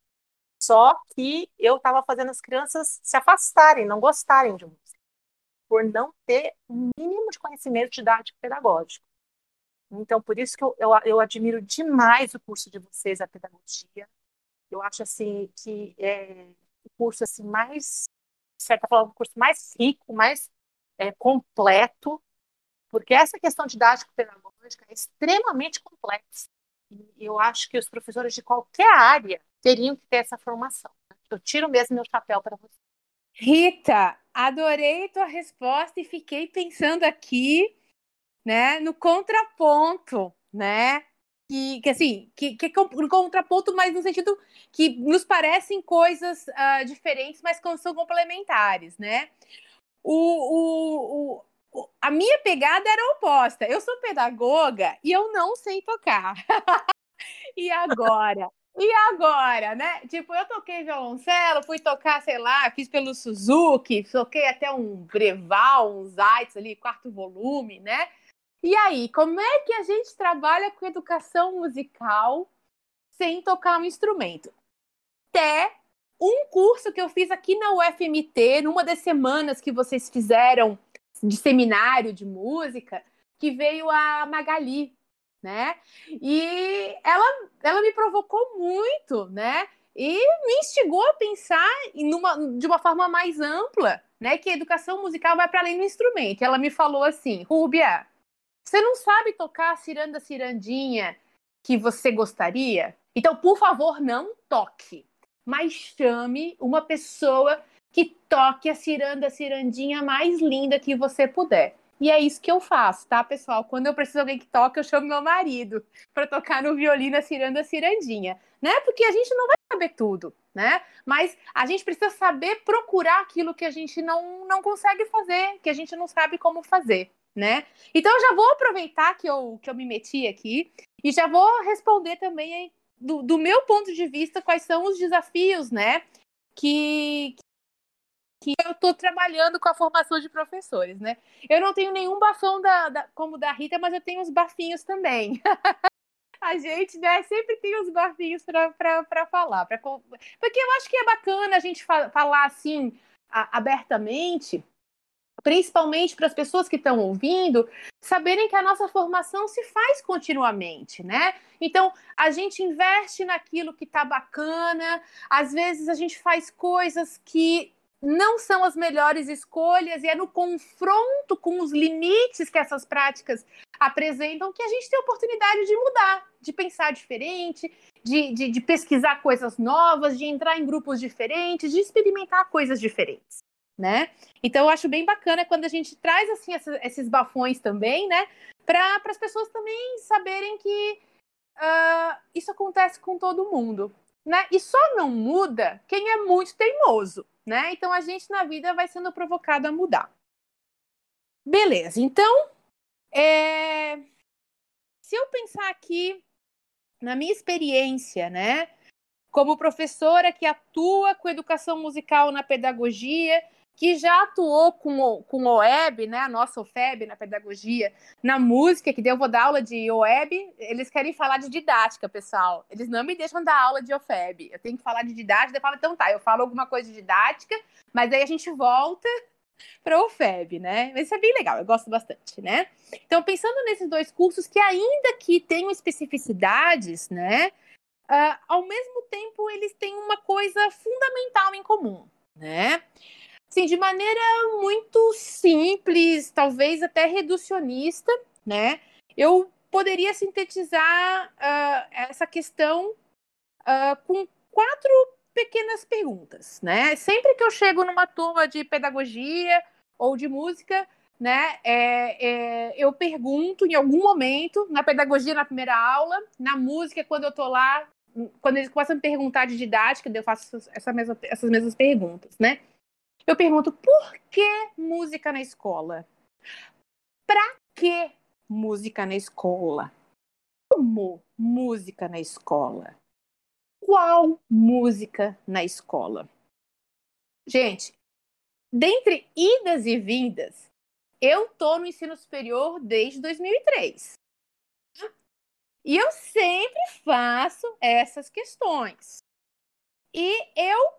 Só que eu estava fazendo as crianças se afastarem, não gostarem de música, por não ter um mínimo de conhecimento didático pedagógico. Então, por isso que eu, eu, eu admiro demais o curso de vocês, a pedagogia. Eu acho assim que é o curso assim mais, de certa forma, o curso mais rico, mais é, completo, porque essa questão didático pedagógica é extremamente complexa eu acho que os professores de qualquer área teriam que ter essa formação. Né? Eu tiro mesmo meu chapéu para você. Rita, adorei tua resposta e fiquei pensando aqui, né, no contraponto, né? Que, que assim, que, que é um contraponto, mas no sentido que nos parecem coisas uh, diferentes, mas são complementares, né? O, o, o, a minha pegada era oposta. Eu sou pedagoga e eu não sei tocar. e agora? E agora, né? Tipo, eu toquei violoncelo, fui tocar, sei lá, fiz pelo Suzuki, toquei até um Breval, um Zaitz ali, quarto volume, né? E aí, como é que a gente trabalha com educação musical sem tocar um instrumento? Até um curso que eu fiz aqui na UFMT, numa das semanas que vocês fizeram de seminário de música, que veio a Magali, né? E ela, ela me provocou muito, né? E me instigou a pensar de uma forma mais ampla, né? Que a educação musical vai para além do instrumento. Ela me falou assim, Rúbia, você não sabe tocar a ciranda cirandinha que você gostaria? Então, por favor, não toque, mas chame uma pessoa que toque a ciranda cirandinha mais linda que você puder. E é isso que eu faço, tá, pessoal? Quando eu preciso de alguém que toque, eu chamo meu marido para tocar no violino a ciranda cirandinha, né? Porque a gente não vai saber tudo, né? Mas a gente precisa saber procurar aquilo que a gente não, não consegue fazer, que a gente não sabe como fazer, né? Então eu já vou aproveitar que eu, que eu me meti aqui e já vou responder também do, do meu ponto de vista quais são os desafios, né? Que, que eu estou trabalhando com a formação de professores, né? Eu não tenho nenhum bafão da, da, como da Rita, mas eu tenho uns bafinhos também. a gente, né, sempre tem uns bafinhos para falar. Pra, porque eu acho que é bacana a gente fa falar assim, a, abertamente, principalmente para as pessoas que estão ouvindo, saberem que a nossa formação se faz continuamente, né? Então, a gente investe naquilo que está bacana, às vezes a gente faz coisas que não são as melhores escolhas e é no confronto com os limites que essas práticas apresentam que a gente tem a oportunidade de mudar, de pensar diferente, de, de, de pesquisar coisas novas, de entrar em grupos diferentes, de experimentar coisas diferentes. Né? Então eu acho bem bacana quando a gente traz assim esses bafões também, né? Para as pessoas também saberem que uh, isso acontece com todo mundo, né? E só não muda quem é muito teimoso, né? Então a gente na vida vai sendo provocado a mudar. Beleza, então é... se eu pensar aqui na minha experiência, né, como professora que atua com educação musical na pedagogia, que já atuou com o, com o OEB, né, a nossa OFEB na pedagogia, na música, que eu vou dar aula de OEB, eles querem falar de didática, pessoal. Eles não me deixam dar aula de OFEB. Eu tenho que falar de didática, eu falo, então tá, eu falo alguma coisa de didática, mas aí a gente volta para o OFEB, né? Mas isso é bem legal, eu gosto bastante, né? Então, pensando nesses dois cursos que ainda que tenham especificidades, né? Uh, ao mesmo tempo, eles têm uma coisa fundamental em comum, né? Sim, de maneira muito simples, talvez até reducionista, né? Eu poderia sintetizar uh, essa questão uh, com quatro pequenas perguntas, né? Sempre que eu chego numa turma de pedagogia ou de música, né, é, é, eu pergunto em algum momento, na pedagogia na primeira aula, na música quando eu tô lá, quando eles começam a me perguntar de didática, eu faço essa mesma, essas mesmas perguntas, né? Eu pergunto, por que música na escola? Pra que música na escola? Como música na escola? Qual música na escola? Gente, dentre idas e vindas, eu tô no ensino superior desde 2003. E eu sempre faço essas questões. E eu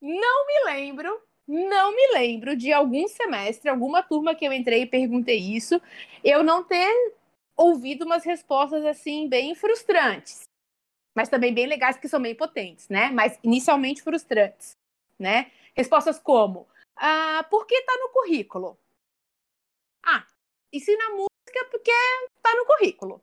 não me lembro não me lembro de algum semestre, alguma turma que eu entrei e perguntei isso, eu não ter ouvido umas respostas assim bem frustrantes. Mas também bem legais, que são bem potentes, né? Mas inicialmente frustrantes, né? Respostas como: ah, por que tá no currículo? Ah, ensina música porque tá no currículo.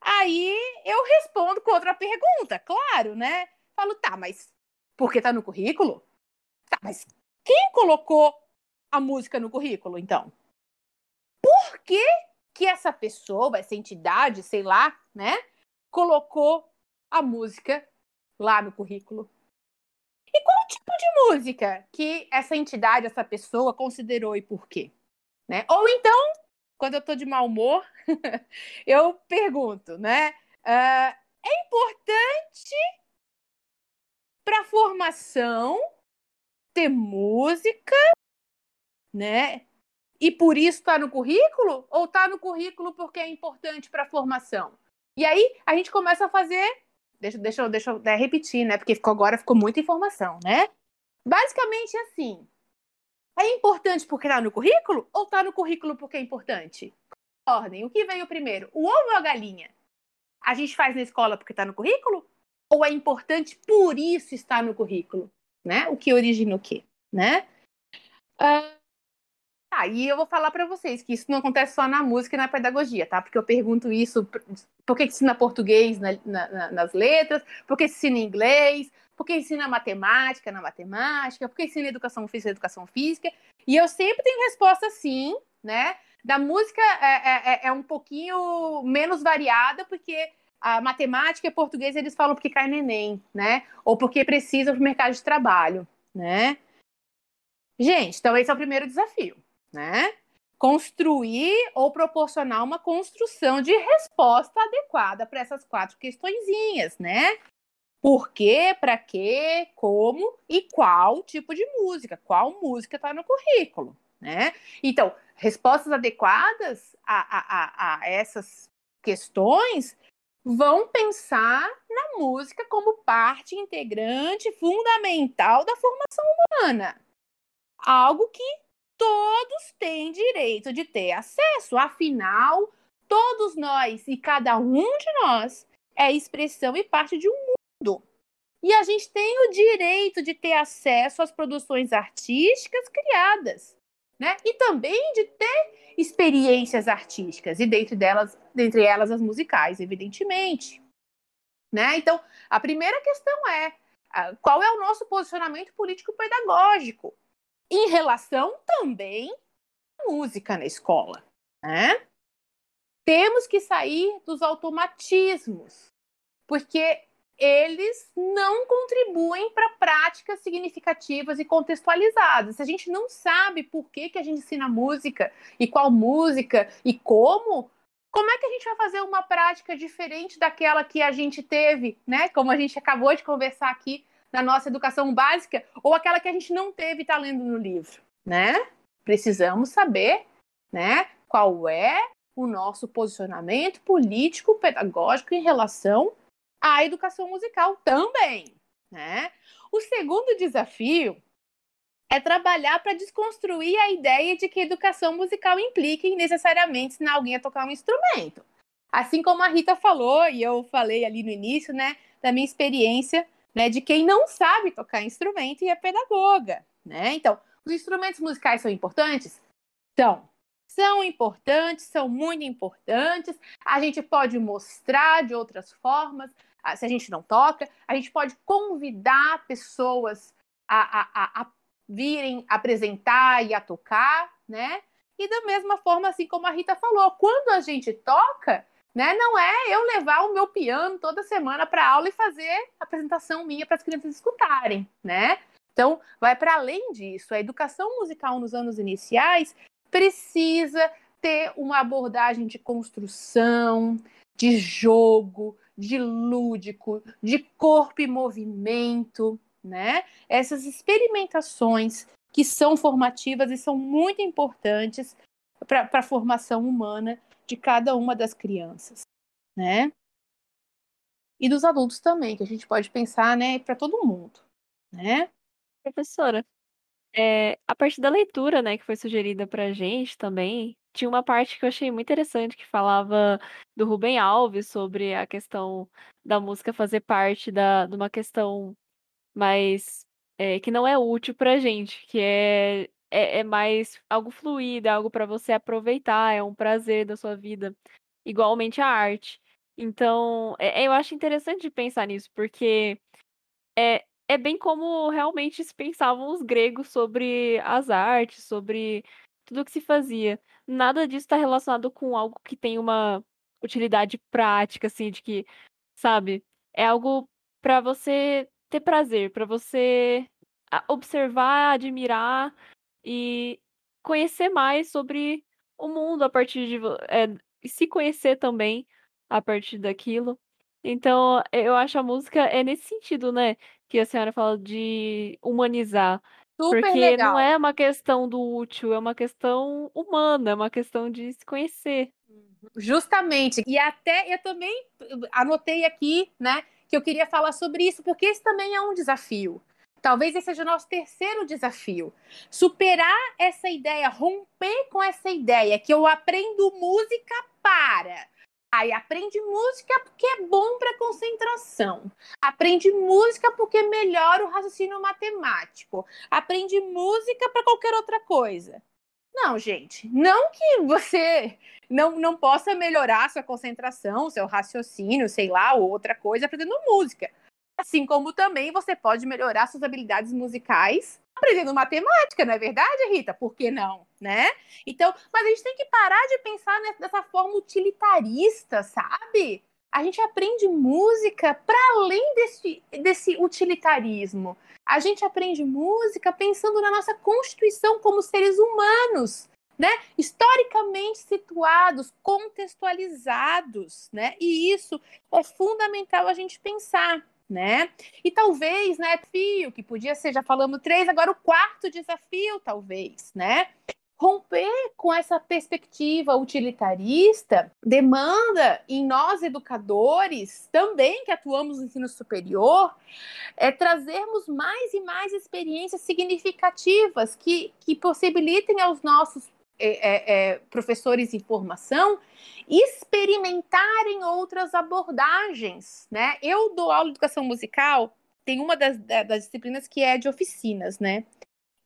Aí eu respondo com outra pergunta, claro, né? Falo, tá, mas por que tá no currículo? Tá, mas quem colocou a música no currículo, então? Por que, que essa pessoa, essa entidade, sei lá, né, colocou a música lá no currículo? E qual tipo de música que essa entidade, essa pessoa considerou e por quê? Né? Ou então, quando eu tô de mau humor, eu pergunto, né? Uh, é importante para a formação ter música, né? E por isso está no currículo? Ou está no currículo porque é importante para a formação? E aí a gente começa a fazer. Deixa, deixa, deixa eu repetir, né? Porque ficou, agora ficou muita informação, né? Basicamente assim. É importante porque está no currículo? Ou está no currículo porque é importante? Ordem. O que veio primeiro? O ovo ou a galinha? A gente faz na escola porque está no currículo? Ou é importante por isso estar no currículo? Né? O que origina o quê, né? Uh, e eu vou falar para vocês que isso não acontece só na música e na pedagogia, tá? Porque eu pergunto isso, por que ensina português na, na, nas letras, por que ensina inglês, por que ensina matemática na matemática, por que ensina educação física na educação física, e eu sempre tenho resposta sim, né? Da música é, é, é um pouquinho menos variada, porque a matemática e português eles falam porque cai neném, né? Ou porque precisa para o mercado de trabalho, né? Gente, então esse é o primeiro desafio, né? Construir ou proporcionar uma construção de resposta adequada para essas quatro questõezinhas, né? Por quê, para quê, como e qual tipo de música, qual música está no currículo, né? Então, respostas adequadas a, a, a, a essas questões vão pensar na música como parte integrante fundamental da formação humana. Algo que todos têm direito de ter acesso, afinal, todos nós e cada um de nós é expressão e parte de um mundo. E a gente tem o direito de ter acesso às produções artísticas criadas, né? E também de ter experiências artísticas, e dentro delas, dentre elas as musicais, evidentemente. Né? Então, a primeira questão é qual é o nosso posicionamento político-pedagógico em relação também à música na escola. Né? Temos que sair dos automatismos, porque eles não contribuem para práticas significativas e contextualizadas. Se a gente não sabe por que, que a gente ensina música e qual música e como, Como é que a gente vai fazer uma prática diferente daquela que a gente teve, né? Como a gente acabou de conversar aqui na nossa educação básica, ou aquela que a gente não teve e está lendo no livro, né? Precisamos saber, né? Qual é o nosso posicionamento político, pedagógico em relação à educação musical também, né? O segundo desafio é trabalhar para desconstruir a ideia de que educação musical implique necessariamente ensinar alguém a tocar um instrumento. Assim como a Rita falou, e eu falei ali no início, né, da minha experiência, né, de quem não sabe tocar instrumento e é pedagoga, né? Então, os instrumentos musicais são importantes? São. São importantes, são muito importantes. A gente pode mostrar de outras formas, se a gente não toca, a gente pode convidar pessoas a, a, a virem apresentar e a tocar, né? E da mesma forma, assim como a Rita falou, quando a gente toca, né, não é eu levar o meu piano toda semana para aula e fazer apresentação minha para as crianças escutarem, né? Então, vai para além disso. A educação musical nos anos iniciais precisa ter uma abordagem de construção, de jogo, de lúdico, de corpo e movimento, né? Essas experimentações que são formativas e são muito importantes para a formação humana de cada uma das crianças, né? E dos adultos também, que a gente pode pensar, né, para todo mundo, né? Professora, é, a parte da leitura, né, que foi sugerida pra gente também, tinha uma parte que eu achei muito interessante que falava do Rubem Alves sobre a questão da música fazer parte da, de uma questão mas é, que não é útil pra gente, que é, é, é mais algo fluido, é algo para você aproveitar, é um prazer da sua vida, igualmente a arte. Então, é, eu acho interessante pensar nisso, porque é, é bem como realmente se pensavam os gregos sobre as artes, sobre tudo que se fazia. Nada disso está relacionado com algo que tem uma utilidade prática, assim, de que, sabe, é algo para você ter prazer, para você observar, admirar e conhecer mais sobre o mundo a partir de é, se conhecer também a partir daquilo. Então, eu acho a música é nesse sentido, né, que a senhora fala de humanizar. Super porque legal. não é uma questão do útil, é uma questão humana, é uma questão de se conhecer. Justamente. E até eu também anotei aqui, né, que eu queria falar sobre isso, porque esse também é um desafio. Talvez esse seja o nosso terceiro desafio. Superar essa ideia, romper com essa ideia que eu aprendo música para. Aí aprende música porque é bom para concentração. Aprende música porque melhora o raciocínio matemático. Aprende música para qualquer outra coisa. Não, gente, não que você não, não possa melhorar sua concentração, seu raciocínio, sei lá, ou outra coisa aprendendo música. Assim como também você pode melhorar suas habilidades musicais aprendendo matemática, não é verdade, Rita? Por que não, né? Então, mas a gente tem que parar de pensar dessa forma utilitarista, sabe? A gente aprende música para além desse, desse utilitarismo. A gente aprende música pensando na nossa constituição como seres humanos, né? Historicamente situados, contextualizados, né? E isso é fundamental a gente pensar, né? E talvez, né, desafio que podia ser, já falamos três, agora o quarto desafio, talvez, né? Romper com essa perspectiva utilitarista demanda em nós educadores, também que atuamos no ensino superior, é trazermos mais e mais experiências significativas que, que possibilitem aos nossos é, é, é, professores em formação experimentarem outras abordagens, né? Eu dou aula de educação musical, tem uma das, das disciplinas que é de oficinas, né?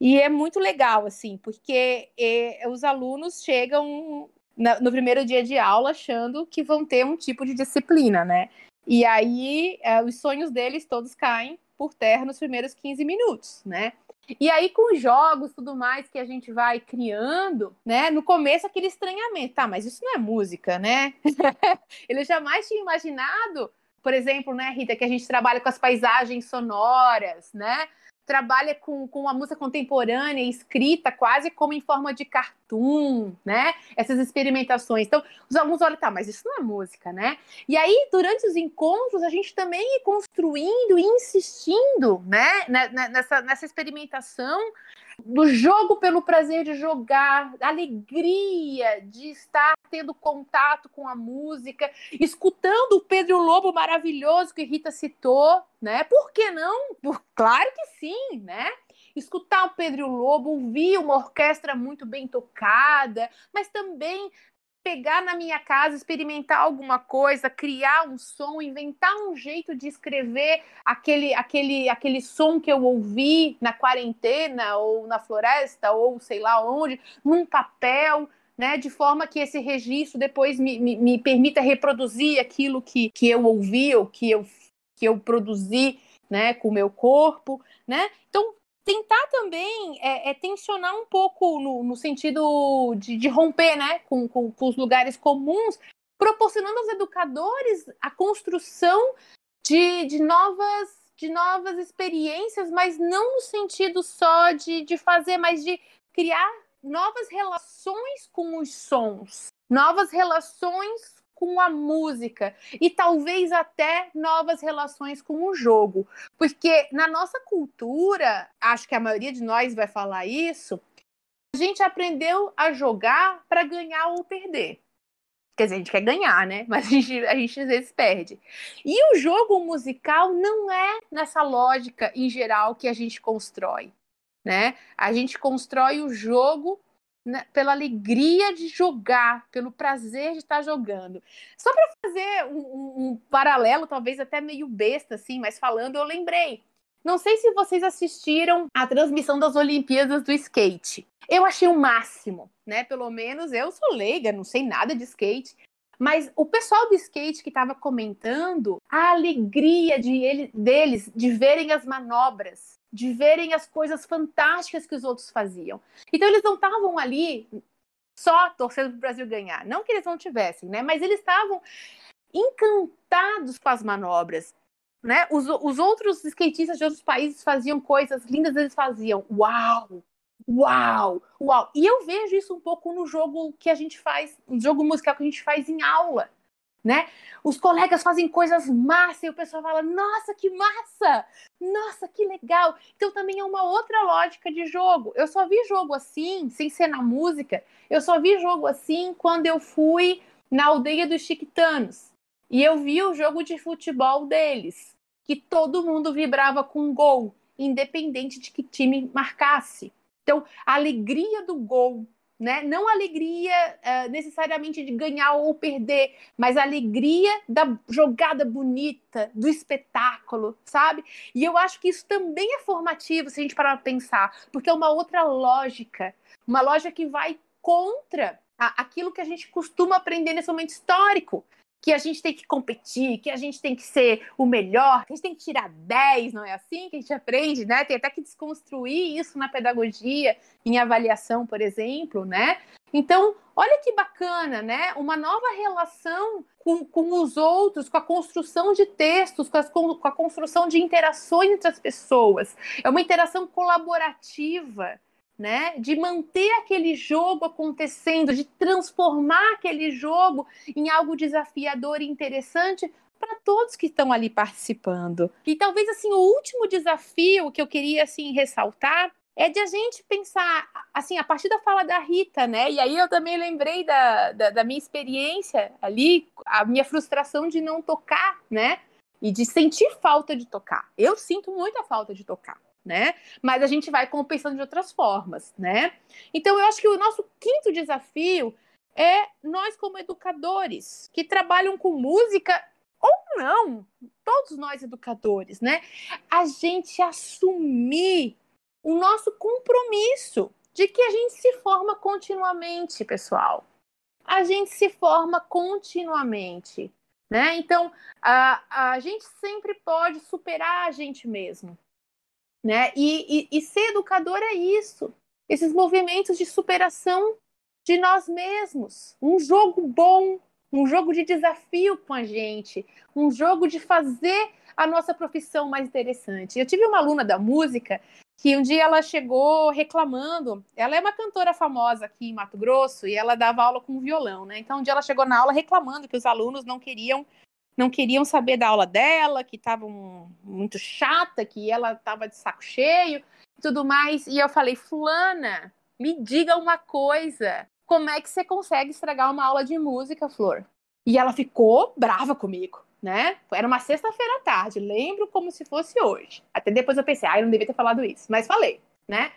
E é muito legal, assim, porque é, os alunos chegam na, no primeiro dia de aula achando que vão ter um tipo de disciplina, né? E aí é, os sonhos deles todos caem por terra nos primeiros 15 minutos, né? E aí, com jogos tudo mais que a gente vai criando, né? No começo, aquele estranhamento, tá, mas isso não é música, né? Ele jamais tinha imaginado, por exemplo, né, Rita, que a gente trabalha com as paisagens sonoras, né? Trabalha com, com a música contemporânea, escrita quase como em forma de cartoon, né? Essas experimentações. Então, os alunos olham, tá, mas isso não é música, né? E aí, durante os encontros, a gente também ir construindo e insistindo, né, nessa, nessa experimentação do jogo pelo prazer de jogar, alegria de estar tendo contato com a música, escutando o Pedro Lobo maravilhoso que Rita citou, né? Por que não? Por, claro que sim, né? Escutar o Pedro Lobo, ouvir uma orquestra muito bem tocada, mas também pegar na minha casa, experimentar alguma coisa, criar um som, inventar um jeito de escrever aquele, aquele, aquele som que eu ouvi na quarentena ou na floresta ou sei lá onde, num papel, né, de forma que esse registro depois me, me, me permita reproduzir aquilo que, que eu ouvi ou que eu, que eu produzi né, com o meu corpo, né? Então, tentar também é, é, tensionar um pouco no, no sentido de, de, romper né, com, com, com, os lugares comuns, proporcionando aos educadores a construção de, de, novas, de novas experiências, mas não no sentido só de, de fazer, mas de criar novas relações com os sons, novas relações com a música e talvez até novas relações com o jogo. Porque na nossa cultura, acho que a maioria de nós vai falar isso, a gente aprendeu a jogar para ganhar ou perder. Quer dizer, a gente quer ganhar, né? Mas a gente, a gente às vezes perde. E o jogo musical não é nessa lógica em geral que a gente constrói, né? A gente constrói o jogo né, pela alegria de jogar, pelo prazer de estar jogando. Só para fazer um, um, um, paralelo, talvez até meio besta, assim, mas falando, eu lembrei. Não sei se vocês assistiram a transmissão das Olimpíadas do skate. Eu achei o máximo, né? Pelo menos eu sou leiga, não sei nada de skate. Mas o pessoal do skate que estava comentando a alegria de ele, deles de verem as manobras, de verem as coisas fantásticas que os outros faziam. Então eles não estavam ali só torcendo para o Brasil ganhar, não que eles não tivessem, né? Mas eles estavam encantados com as manobras, né? Os, os outros skatistas de outros países faziam coisas lindas, eles faziam, uau, uau, uau. E eu vejo isso um pouco no jogo que a gente faz, no jogo musical que a gente faz em aula né? Os colegas fazem coisas massa e o pessoal fala: "Nossa, que massa! Nossa, que legal!". Então também é uma outra lógica de jogo. Eu só vi jogo assim, sem ser na música. Eu só vi jogo assim quando eu fui na aldeia dos Chiquitanos. E eu vi o jogo de futebol deles, que todo mundo vibrava com gol, independente de que time marcasse. Então, a alegria do gol né? Não alegria uh, necessariamente de ganhar ou perder, mas alegria da jogada bonita, do espetáculo, sabe? E eu acho que isso também é formativo se a gente parar para pensar, porque é uma outra lógica, uma lógica que vai contra a, aquilo que a gente costuma aprender nesse momento histórico que a gente tem que competir, que a gente tem que ser o melhor, que a gente tem que tirar 10, não é assim que a gente aprende, né? Tem até que desconstruir isso na pedagogia, em avaliação, por exemplo, né? Então, olha que bacana, né? Uma nova relação com, com os outros, com a construção de textos, com, as, com a construção de interações entre as pessoas. É uma interação colaborativa né? De manter aquele jogo acontecendo, de transformar aquele jogo em algo desafiador e interessante para todos que estão ali participando. E talvez assim o último desafio que eu queria assim ressaltar é de a gente pensar, assim, a partir da fala da Rita, né? E aí eu também lembrei da, da, da minha experiência ali, a minha frustração de não tocar, né? E de sentir falta de tocar. Eu sinto muita falta de tocar né? Mas a gente vai compensando de outras formas, né? Então eu acho que o nosso quinto desafio é nós como educadores que trabalham com música ou não, todos nós educadores, né? A gente assumir o nosso compromisso de que a gente se forma continuamente, pessoal. A gente se forma continuamente, né? Então, a, a gente sempre pode superar a gente mesmo, né? E, e, e ser educador é isso, esses movimentos de superação de nós mesmos, um jogo bom, um jogo de desafio com a gente, um jogo de fazer a nossa profissão mais interessante. Eu tive uma aluna da música que um dia ela chegou reclamando. Ela é uma cantora famosa aqui em Mato Grosso e ela dava aula com violão, né? Então um dia ela chegou na aula reclamando que os alunos não queriam não queriam saber da aula dela, que estavam muito chata, que ela estava de saco cheio, tudo mais. E eu falei, fulana, me diga uma coisa. Como é que você consegue estragar uma aula de música, Flor? E ela ficou brava comigo, né? Era uma sexta-feira à tarde, lembro como se fosse hoje. Até depois eu pensei, ah, não devia ter falado isso, mas falei, né?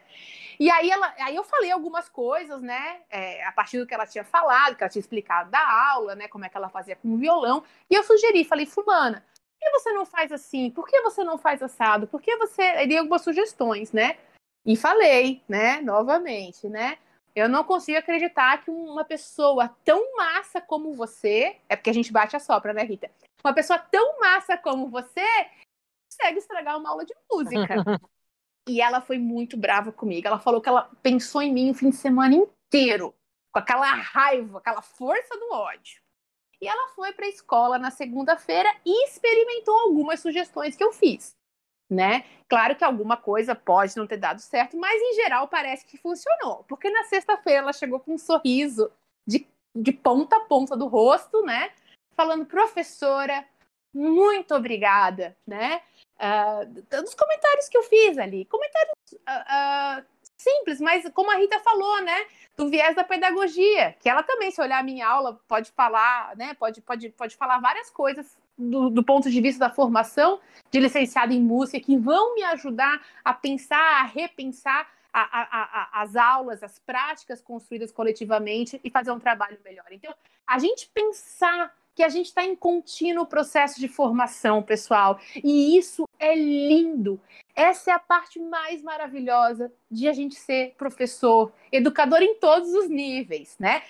E aí, ela, aí eu falei algumas coisas, né? É, a partir do que ela tinha falado, que ela tinha explicado da aula, né? Como é que ela fazia com o violão. E eu sugeri, falei, fulana, por que você não faz assim? Por que você não faz assado? Por que você. Aí dei algumas sugestões, né? E falei, né? Novamente, né? Eu não consigo acreditar que uma pessoa tão massa como você. É porque a gente bate a sopra, né, Rita? Uma pessoa tão massa como você consegue estragar uma aula de música. E ela foi muito brava comigo. Ela falou que ela pensou em mim o fim de semana inteiro, com aquela raiva, aquela força do ódio. E ela foi para a escola na segunda-feira e experimentou algumas sugestões que eu fiz, né? Claro que alguma coisa pode não ter dado certo, mas em geral parece que funcionou, porque na sexta-feira ela chegou com um sorriso de, de ponta a ponta do rosto, né? Falando, professora, muito obrigada, né? Uh, dos comentários que eu fiz ali. Comentários uh, uh, simples, mas como a Rita falou, né? Do viés da pedagogia, que ela também, se olhar a minha aula, pode falar, né? Pode, pode, pode falar várias coisas do, do, ponto de vista da formação de licenciado em música que vão me ajudar a pensar, a repensar a, a, a, as aulas, as práticas construídas coletivamente e fazer um trabalho melhor. Então, a gente pensar que a gente está em contínuo processo de formação, pessoal. E isso é lindo. Essa é a parte mais maravilhosa de a gente ser professor, educador em todos os níveis, né?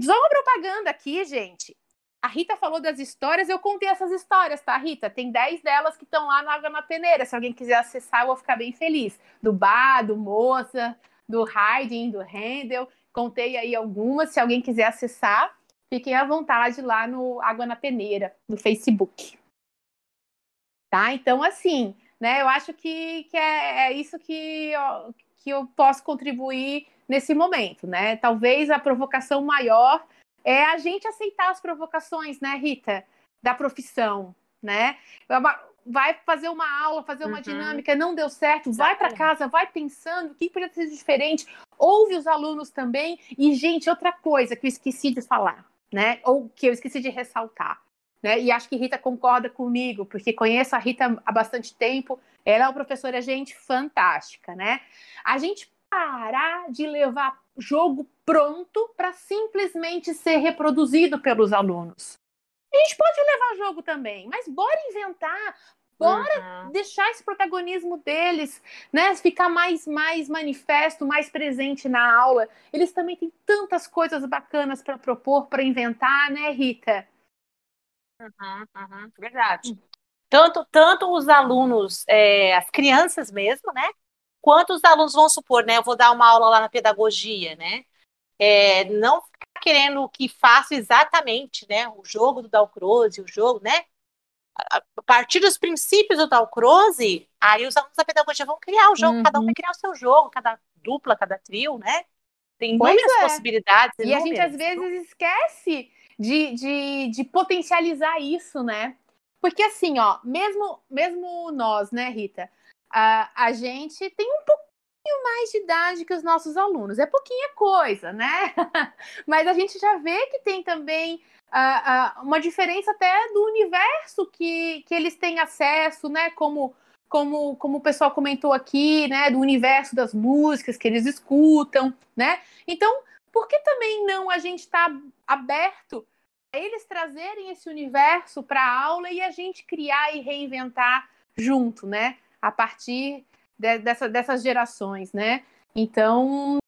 Só uma propaganda aqui, gente. A Rita falou das histórias, eu contei essas histórias, tá, Rita? Tem 10 delas que estão lá na Água na Peneira. Se alguém quiser acessar, eu vou ficar bem feliz. Do Bar, do Moça, do Haydn, do Handel. Contei aí algumas. Se alguém quiser acessar, fiquem à vontade lá no Água na Peneira, no Facebook. Tá? Então, assim, né, eu acho que, que é, é isso que eu, que eu posso contribuir nesse momento, né? Talvez a provocação maior é a gente aceitar as provocações, né, Rita, da profissão, né? Vai fazer uma aula, fazer uma uhum. dinâmica, não deu certo, Exatamente. vai para casa, vai pensando o que poderia ser diferente, ouve os alunos também. E, gente, outra coisa que eu esqueci de falar né? Ou que eu esqueci de ressaltar. Né? E acho que Rita concorda comigo, porque conheço a Rita há bastante tempo. Ela é uma professora, gente, fantástica, né? A gente parar de levar jogo pronto para simplesmente ser reproduzido pelos alunos. A gente pode levar jogo também, mas bora inventar, Bora uhum. deixar esse protagonismo deles, né, ficar mais mais manifesto, mais presente na aula. Eles também têm tantas coisas bacanas para propor, para inventar, né, Rita? Uhum, uhum, verdade. Tanto, tanto os alunos, é, as crianças mesmo, né? Quanto os alunos vão supor, né? Eu vou dar uma aula lá na pedagogia, né? É, não ficar querendo que faça exatamente, né? O jogo do Dalcroze, o jogo, né? a partir dos princípios do Dalcroze, aí os alunos da pedagogia vão criar o jogo, uhum. cada um vai uhum. criar o seu jogo, cada dupla, cada trio, né? Tem muitas é. possibilidades. E a gente às vezes esquece de, de, de potencializar isso, né? Porque assim, ó, mesmo, mesmo nós, né, Rita, a, a gente tem um pouquinho mais de idade que os nossos alunos. É pouquinha coisa, né? Mas a gente já vê que tem também uma diferença até do universo que, que eles têm acesso, né? Como, como, como o pessoal comentou aqui, né? Do universo das músicas que eles escutam, né? Então, por que também não a gente está aberto a eles trazerem esse universo para a aula e a gente criar e reinventar junto, né? A partir de, dessa, dessas gerações, né? Então,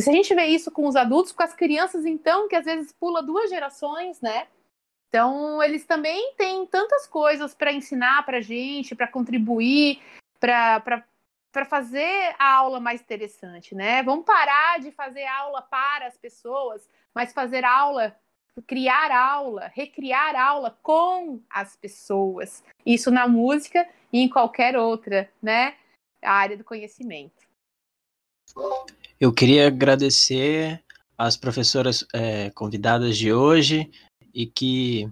se a gente vê isso com os adultos, com as crianças, então, que às vezes pula duas gerações, né? Então, eles também têm tantas coisas para ensinar para a gente, para contribuir, para fazer a aula mais interessante, né? Vamos parar de fazer aula para as pessoas, mas fazer aula criar aula, recriar aula com as pessoas. Isso na música e em qualquer outra, né? área do conhecimento. Eu queria agradecer as professoras é, convidadas de hoje e que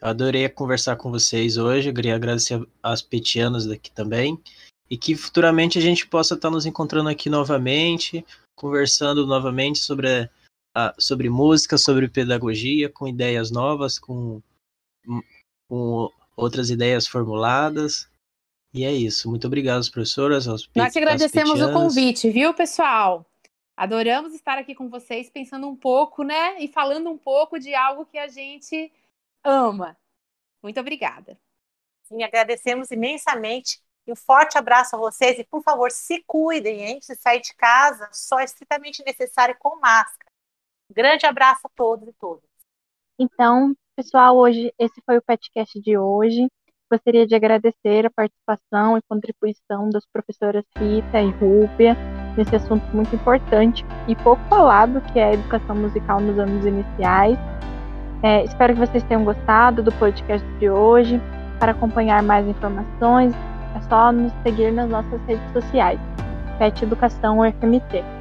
eu adorei conversar com vocês hoje. Eu queria agradecer às petianas daqui também e que futuramente a gente possa estar nos encontrando aqui novamente, conversando novamente sobre, sobre música, sobre pedagogia, com ideias novas, com, com outras ideias formuladas. E é isso. Muito obrigado, professoras. Aos Nós te agradecemos o convite, viu, pessoal? Adoramos estar aqui com vocês, pensando um pouco, né? E falando um pouco de algo que a gente ama. Muito obrigada. Sim, agradecemos imensamente. E um forte abraço a vocês. E, por favor, se cuidem, hein? Se sair de casa, só é estritamente necessário com máscara. Grande abraço a todos e todas. Então, pessoal, hoje esse foi o podcast de hoje. Gostaria de agradecer a participação e contribuição das professoras Rita e Rúbia nesse assunto muito importante e pouco falado, que é a educação musical nos anos iniciais. É, espero que vocês tenham gostado do podcast de hoje. Para acompanhar mais informações, é só nos seguir nas nossas redes sociais. PET Educação UFMT.